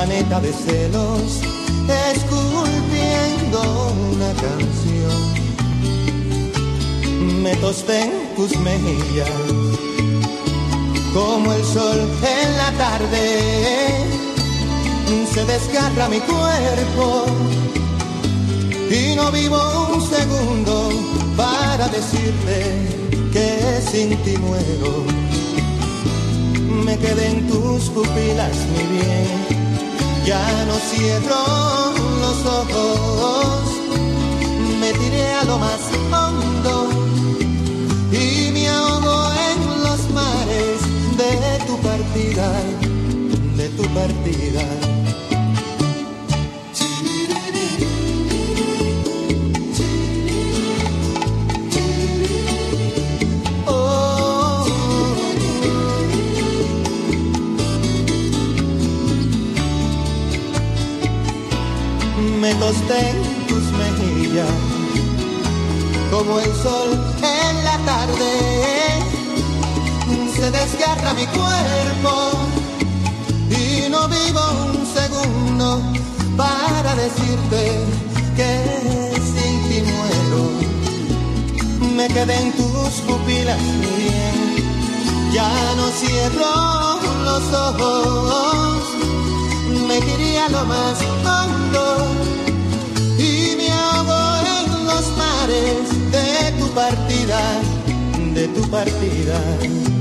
planeta de celos, esculpiendo una canción. Me tosté en tus mejillas, como el sol en la tarde se desgarra mi cuerpo y no vivo un segundo para decirte que sin ti muero. Me quedé en tus pupilas, mi bien, ya no cierro los ojos, me tiré a lo más hondo y me ahogo en los mares de tu partida, de tu partida. Tosté en tus mejillas como el sol en la tarde se desgarra mi cuerpo y no vivo un segundo para decirte que sin ti muero. Me quedé en tus pupilas bien ya no cierro los ojos. Me tiré a lo más hondo de tu partida, de tu partida.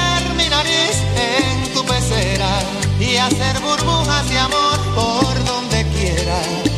en tu pecera y hacer burbujas de amor por donde quiera.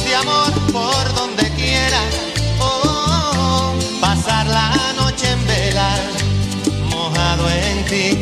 de amor por donde quiera. Oh, pasar la noche en vela, mojado en ti.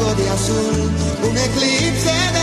blanco de azul, un eclipse de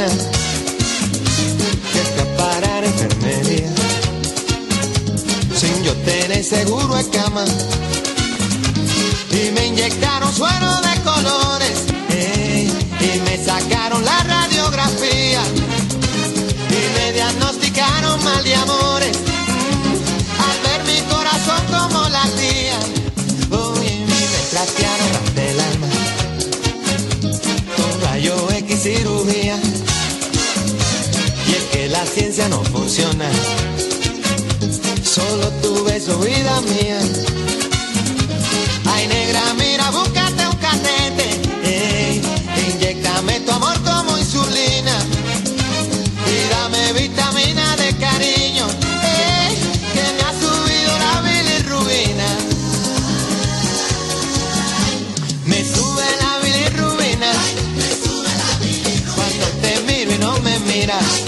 amor no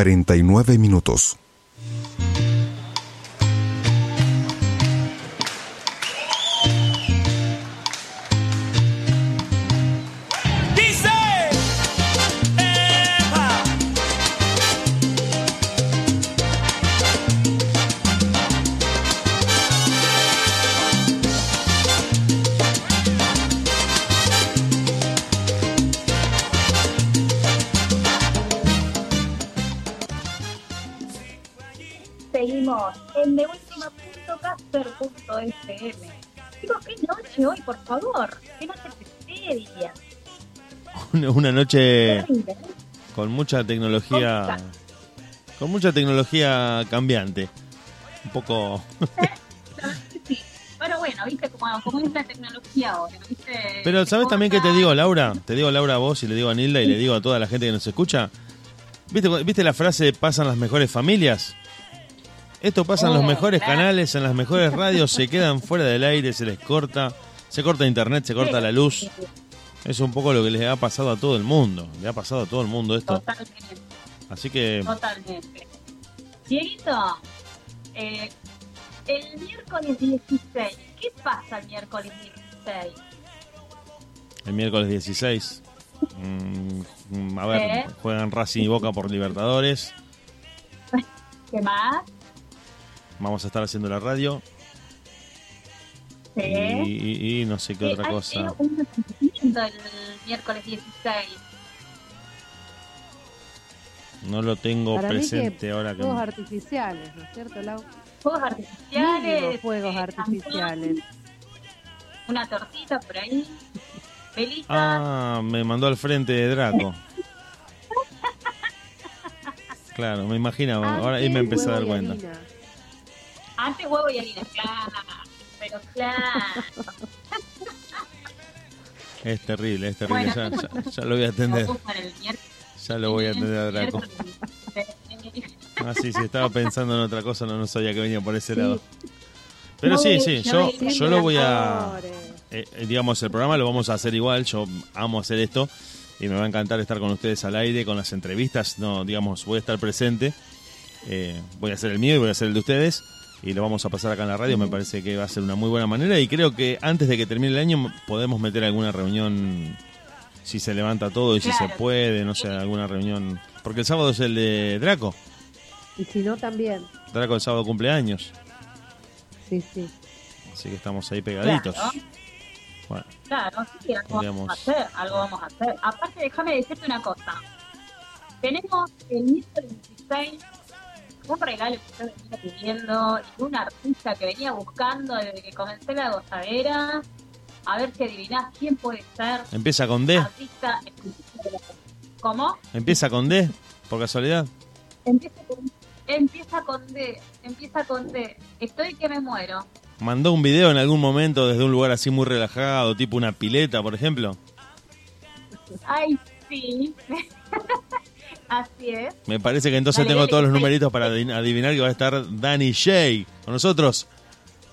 49 minutos. Noche con mucha tecnología, con mucha tecnología cambiante. Un poco... Sí. Pero bueno, viste cómo, cómo es la tecnología ahora, viste. Pero ¿sabes también qué te digo, Laura? Te digo, Laura, a vos y le digo a Nilda y le digo a toda la gente que nos escucha. ¿Viste, ¿Viste la frase pasan las mejores familias? Esto pasa en los Oh, mejores canales, en las mejores radios, se quedan fuera del aire, se les corta, se corta internet, se corta la luz. Es un poco lo que les ha pasado a todo el mundo. Le ha pasado a todo el mundo esto. Totalmente. Así que Totalmente. Dieguito, eh, el miércoles 16, ¿qué pasa el miércoles 16? el miércoles 16, mm, a ver, ¿Eh? juegan Racing y Boca por Libertadores. [laughs] ¿Qué más? Vamos a estar haciendo la radio. Sí. Y, y- y no sé qué Sí, otra hay cosa. un el miércoles 16. No lo tengo Para presente que ahora que... fuegos artificiales, ¿no es cierto, Lau? Fuegos Mínimo artificiales. fuegos eh, artificiales. Una tortita por ahí. Velita. Ah, me mandó al frente de Draco. Claro, me imaginaba. Ahora ahí me empecé a dar cuenta. Antes huevo y harina, claro. Pero claro. Es terrible, es terrible. Bueno. Ya, ya- ya lo voy a atender. Ya lo voy a atender a Draco. Ah, sí, sí, estaba pensando en otra cosa, no, no sabía que venía por ese lado. Pero sí, sí, yo, yo lo voy a... eh, eh, digamos, el programa lo vamos a hacer igual, yo amo hacer esto y me va a encantar estar con ustedes al aire, con las entrevistas, no, digamos, voy a estar presente, eh, voy a hacer el mío y voy a hacer el de ustedes y lo vamos a pasar acá en la radio, me parece que va a ser una muy buena manera y creo que antes de que termine el año podemos meter alguna reunión, si se levanta todo y si se puede, no sé, alguna reunión, porque el sábado es el de Draco, Y si no, también. Draco el sábado cumpleaños, Sí, sí. así que estamos ahí pegaditos. Claro. Bueno, Claro, sí, algo Podríamos- vamos a hacer, algo vamos a hacer. Aparte, déjame decirte una cosa. Tenemos el miércoles 16 un regalo que yo venía pidiendo y un artista que venía buscando desde que comencé la gozadera. A ver si adivinás quién puede ser. empieza con D, Artista. ¿Cómo? empieza con D, por casualidad. Empieza con, empieza con D. Empieza con D. Estoy que me muero. mandó un video en algún momento desde un lugar así muy relajado, tipo una pileta, por ejemplo. Ay, sí. [laughs] Así es. Me parece que entonces Dale, tengo todos los numeritos para adivin- adivinar que va a estar Danny Shay con nosotros.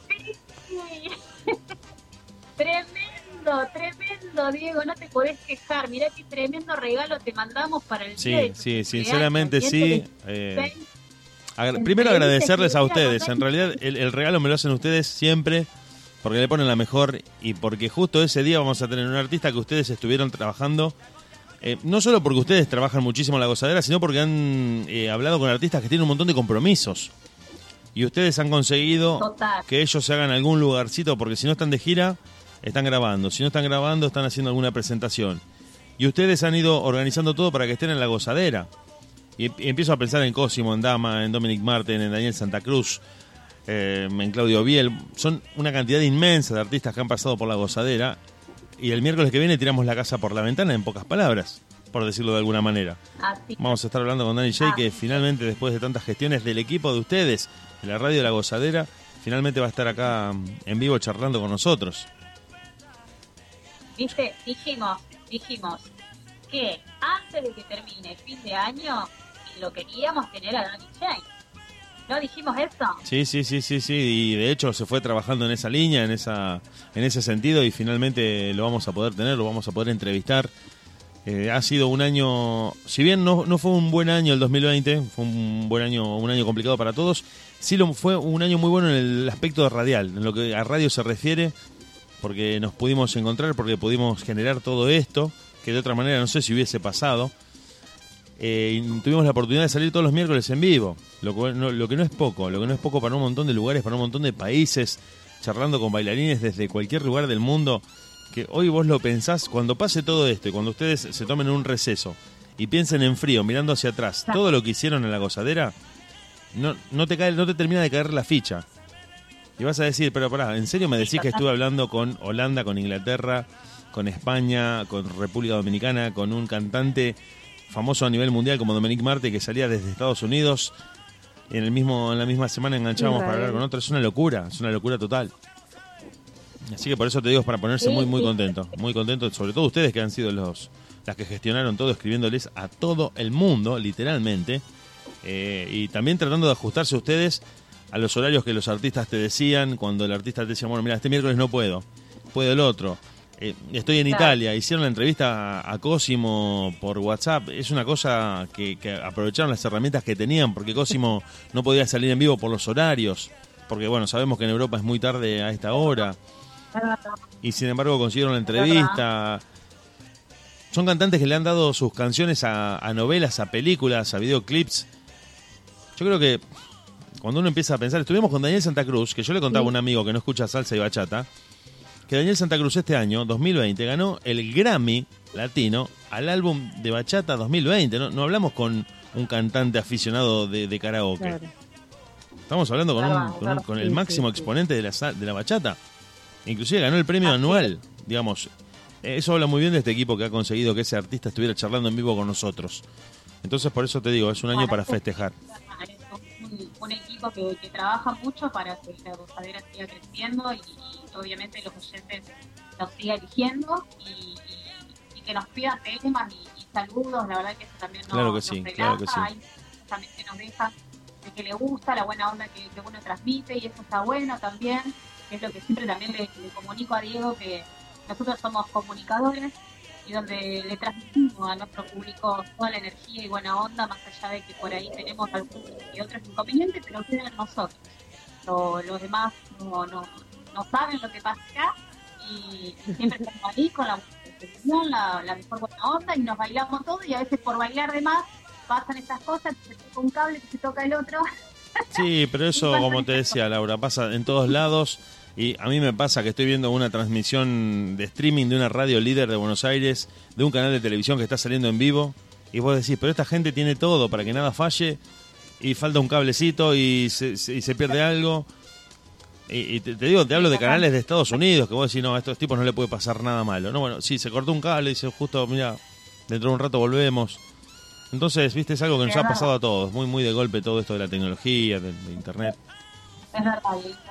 [laughs] Tremendo, tremendo, Diego, no te podés quejar. Mirá qué tremendo regalo te mandamos para el Sí, día de sí, sinceramente sí. Eh, 16. agra- En primero agradecerles a ustedes. En realidad el, el regalo me lo hacen ustedes siempre porque le ponen la mejor y porque justo ese día vamos a tener un artista que ustedes estuvieron trabajando. Eh, no solo porque ustedes trabajan muchísimo en la gozadera, sino porque han eh, hablado con artistas que tienen un montón de compromisos. Y ustedes han conseguido Total. que ellos se hagan algún lugarcito, porque si no están de gira, están grabando. Si no están grabando, están haciendo alguna presentación. Y ustedes han ido organizando todo para que estén en la gozadera. Y, y empiezo a pensar en Cosimo, en Dama, en Dominic Martin, en Daniel Santa Cruz, eh, en Claudio Biel. Son una cantidad inmensa de artistas que han pasado por la gozadera. Y el miércoles que viene tiramos la casa por la ventana, en pocas palabras, por decirlo de alguna manera. Así. Vamos a estar hablando con Dani Jay, que finalmente, después de tantas gestiones del equipo de ustedes, de la radio de la gozadera, finalmente va a estar acá mm, en vivo charlando con nosotros. Viste, dijimos, dijimos que antes de que termine el fin de año lo queríamos tener a Danny Jane. ¿No dijimos eso? Sí, sí, sí, sí, sí. Y de hecho se fue trabajando en esa línea, en esa, en ese sentido, y finalmente lo vamos a poder tener, lo vamos a poder entrevistar. Eh, ha sido un año, si bien no, no fue un buen año el 2020, fue un buen año, un año complicado para todos, sí lo fue un año muy bueno en el aspecto radial, en lo que a radio se refiere, porque nos pudimos encontrar, porque pudimos generar todo esto, que de otra manera no sé si hubiese pasado. Eh, y tuvimos la oportunidad de salir todos los miércoles en vivo, lo, cual no- lo que no es poco, lo que no es poco para un montón de lugares, para un montón de países, charlando con bailarines desde cualquier lugar del mundo, que hoy vos lo pensás, cuando pase todo esto y cuando ustedes se tomen un receso y piensen en frío, mirando hacia atrás, todo lo que hicieron en la gozadera, no, no, te cae, no te termina de caer la ficha. Y vas a decir, pero pará, ¿en serio me decís que estuve hablando con Holanda, con Inglaterra, con España, con República Dominicana, con un cantante famoso a nivel mundial como Dominique Marte que salía desde Estados Unidos? En, el mismo, en la misma semana enganchábamos para hablar con otro. Es una locura, es una locura total. Así que por eso te digo, es para ponerse muy, muy contento. Muy contento, sobre todo ustedes que han sido los las que gestionaron todo, escribiéndoles a todo el mundo, literalmente. Eh, y también tratando de ajustarse ustedes a los horarios que los artistas te decían, cuando el artista te decía, bueno, mira, este miércoles no puedo, puedo el otro. Eh, estoy en Claro. Italia, hicieron la entrevista a, a Cosimo por WhatsApp. Es una cosa que, que aprovecharon las herramientas que tenían, porque Cosimo [laughs] no podía salir en vivo por los horarios, porque bueno, sabemos que en Europa es muy tarde a esta hora y sin embargo consiguieron la entrevista. Son cantantes que le han dado sus canciones a, a novelas, a películas, a videoclips. Yo creo que cuando uno empieza a pensar, estuvimos con Daniel Santa Cruz, que yo le contaba a un amigo que no escucha salsa y bachata, que Daniel Santa Cruz este año, 2020, ganó el Grammy latino al álbum de bachata 2020. No, no hablamos con un cantante aficionado de, de karaoke. Claro. Estamos hablando con, un- Claro, el máximo sí, sí. exponente de la, de la bachata. Inclusive ganó el premio anual, digamos. Eh, Eso habla muy bien de este equipo que ha conseguido que ese artista estuviera charlando en vivo con nosotros. Entonces por eso te digo, es un año para festejar. Es un, un equipo que, que trabaja mucho para que la gozadera siga creciendo y obviamente los oyentes nos sigan eligiendo y, y- y que nos pidan temas y, y saludos, la verdad que eso también nos, Claro que nos sí, relaja, claro que sí. hay también que nos dejan de que le gusta la buena onda que, que uno transmite y eso está bueno también, que es lo que siempre también le, le comunico a Diego que nosotros somos comunicadores y donde le transmitimos a nuestro público toda la energía y buena onda, más allá de que por ahí tenemos algunos y otros inconvenientes, pero quedan nosotros. Lo- los demás no, no, no saben lo que pasa acá y, y siempre estamos ahí con la la, la mejor buena onda y nos bailamos todo y a veces por bailar de más pasan estas cosas, que se toca un cable, que se toca el otro. Sí, pero [laughs] eso, como te decía Laura, pasa en todos lados. Y a mí me pasa que estoy viendo una transmisión de streaming de una radio líder de Buenos Aires, de un canal de televisión que está saliendo en vivo. Y vos decís, pero esta gente tiene todo para que nada falle. Y falta un cablecito y se, se- y se pierde algo. Y, y te, te digo, te hablo de canales de Estados Unidos, que vos decís, no, a estos tipos no le puede pasar nada malo. No, bueno, sí, se cortó un cable y dice, justo, mira, dentro de un rato volvemos. Entonces, viste, es algo que nos ha pasado a todos, muy, muy de golpe todo esto de la tecnología, de- de internet. Es verdad.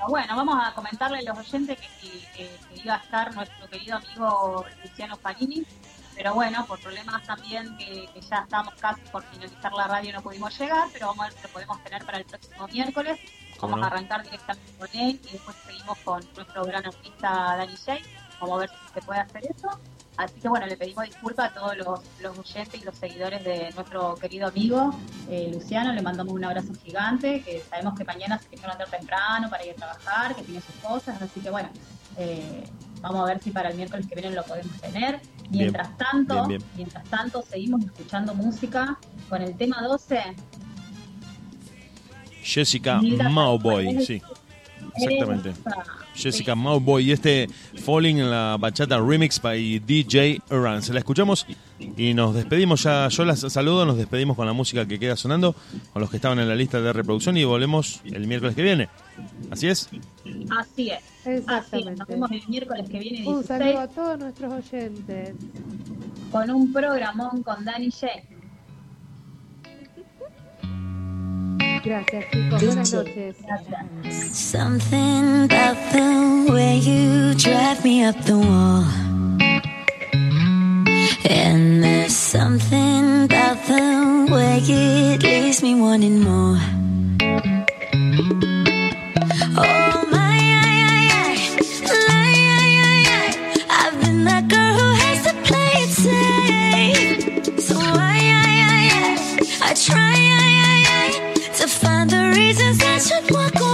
Bueno, vamos a comentarle a los oyentes que, que- que- iba a estar nuestro querido amigo Luciano Farini, pero bueno, por problemas también que, que ya estamos casi por finalizar la radio no pudimos llegar, pero vamos a ver si lo podemos tener para el próximo miércoles. ¿Cómo Vamos no? a arrancar directamente con él y después seguimos con nuestro gran artista Dani Jay. Vamos a ver si se puede hacer eso. Así que bueno, le pedimos disculpas a todos los, los oyentes y los seguidores de nuestro querido amigo eh, Luciano. Le mandamos un abrazo gigante, que sabemos que mañana se quiere levantar temprano para ir a trabajar, que tiene sus cosas. Así que bueno, eh, vamos a ver si para el miércoles que viene lo podemos tener. Mientras tanto, bien, bien. mientras tanto, seguimos escuchando música con el tema 12. Jessica Mauboy, sí, exactamente. Jessica Mauboy y este Falling en la bachata remix by DJ Se La escuchamos y nos despedimos ya. Yo las saludo, nos despedimos con la música que queda sonando, con los que estaban en la lista de reproducción y volvemos el miércoles que viene. ¿Así es? Así es. Así es. Exactamente. Nos vemos el miércoles que viene Un 16 saludo a todos nuestros oyentes. con un programón con Dani J. Gracias, chicos. Buenas noches. Something about the way you drive me up the wall. And there's something about the way it leaves me wanting more. 出过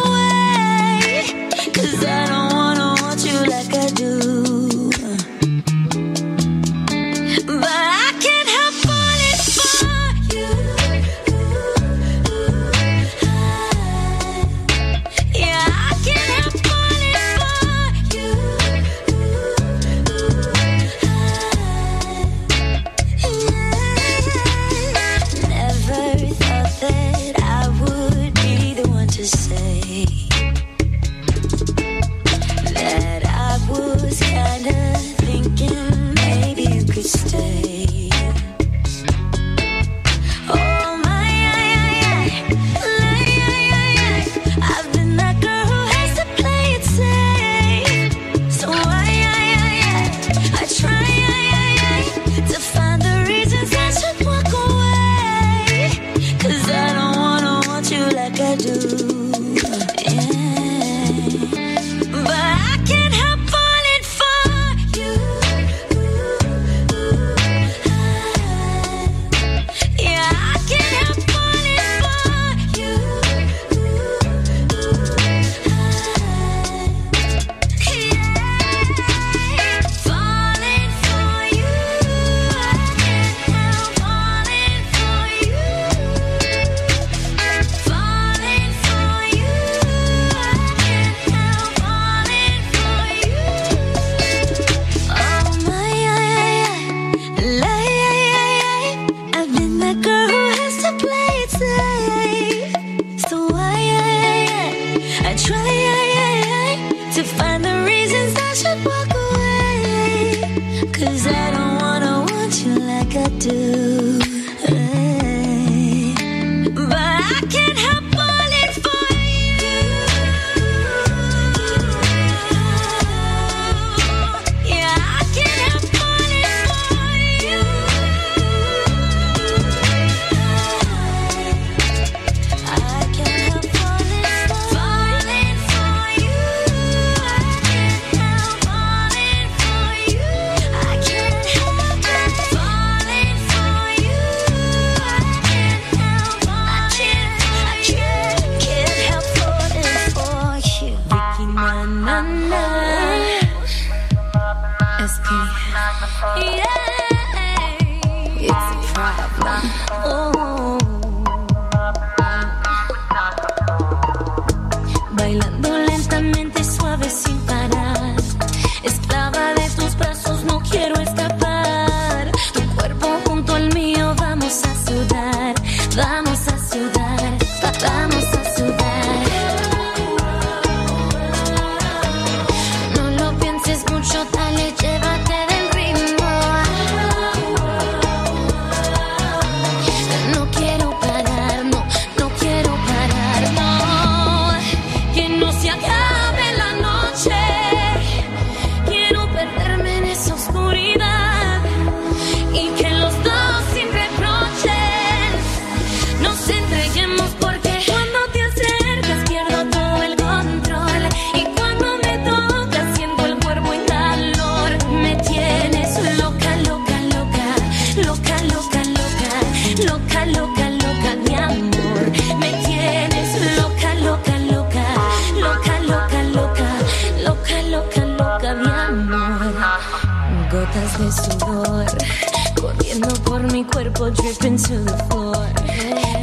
dripping to the floor.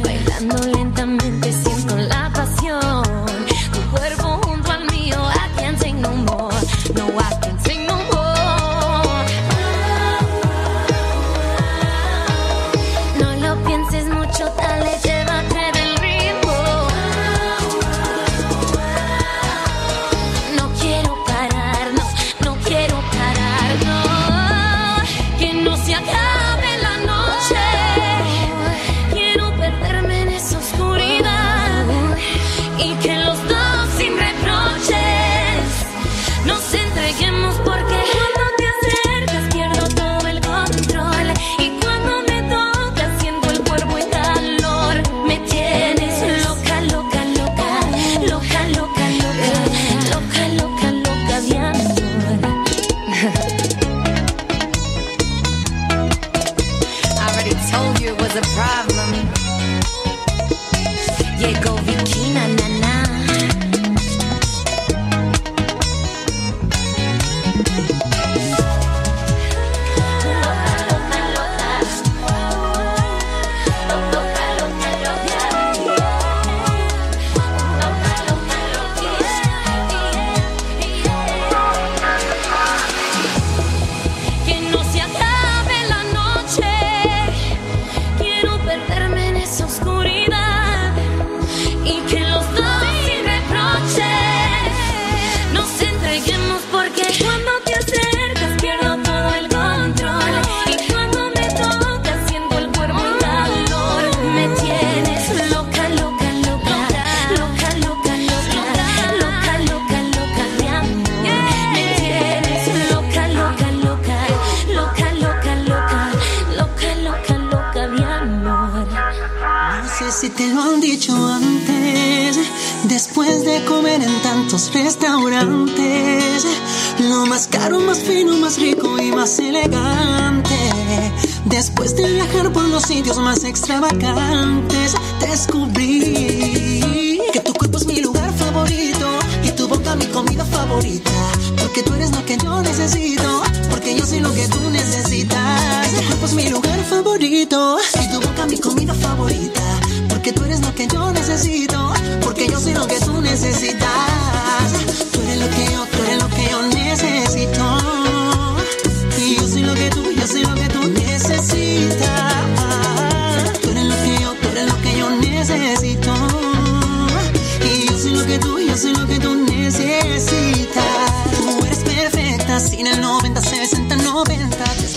Bailando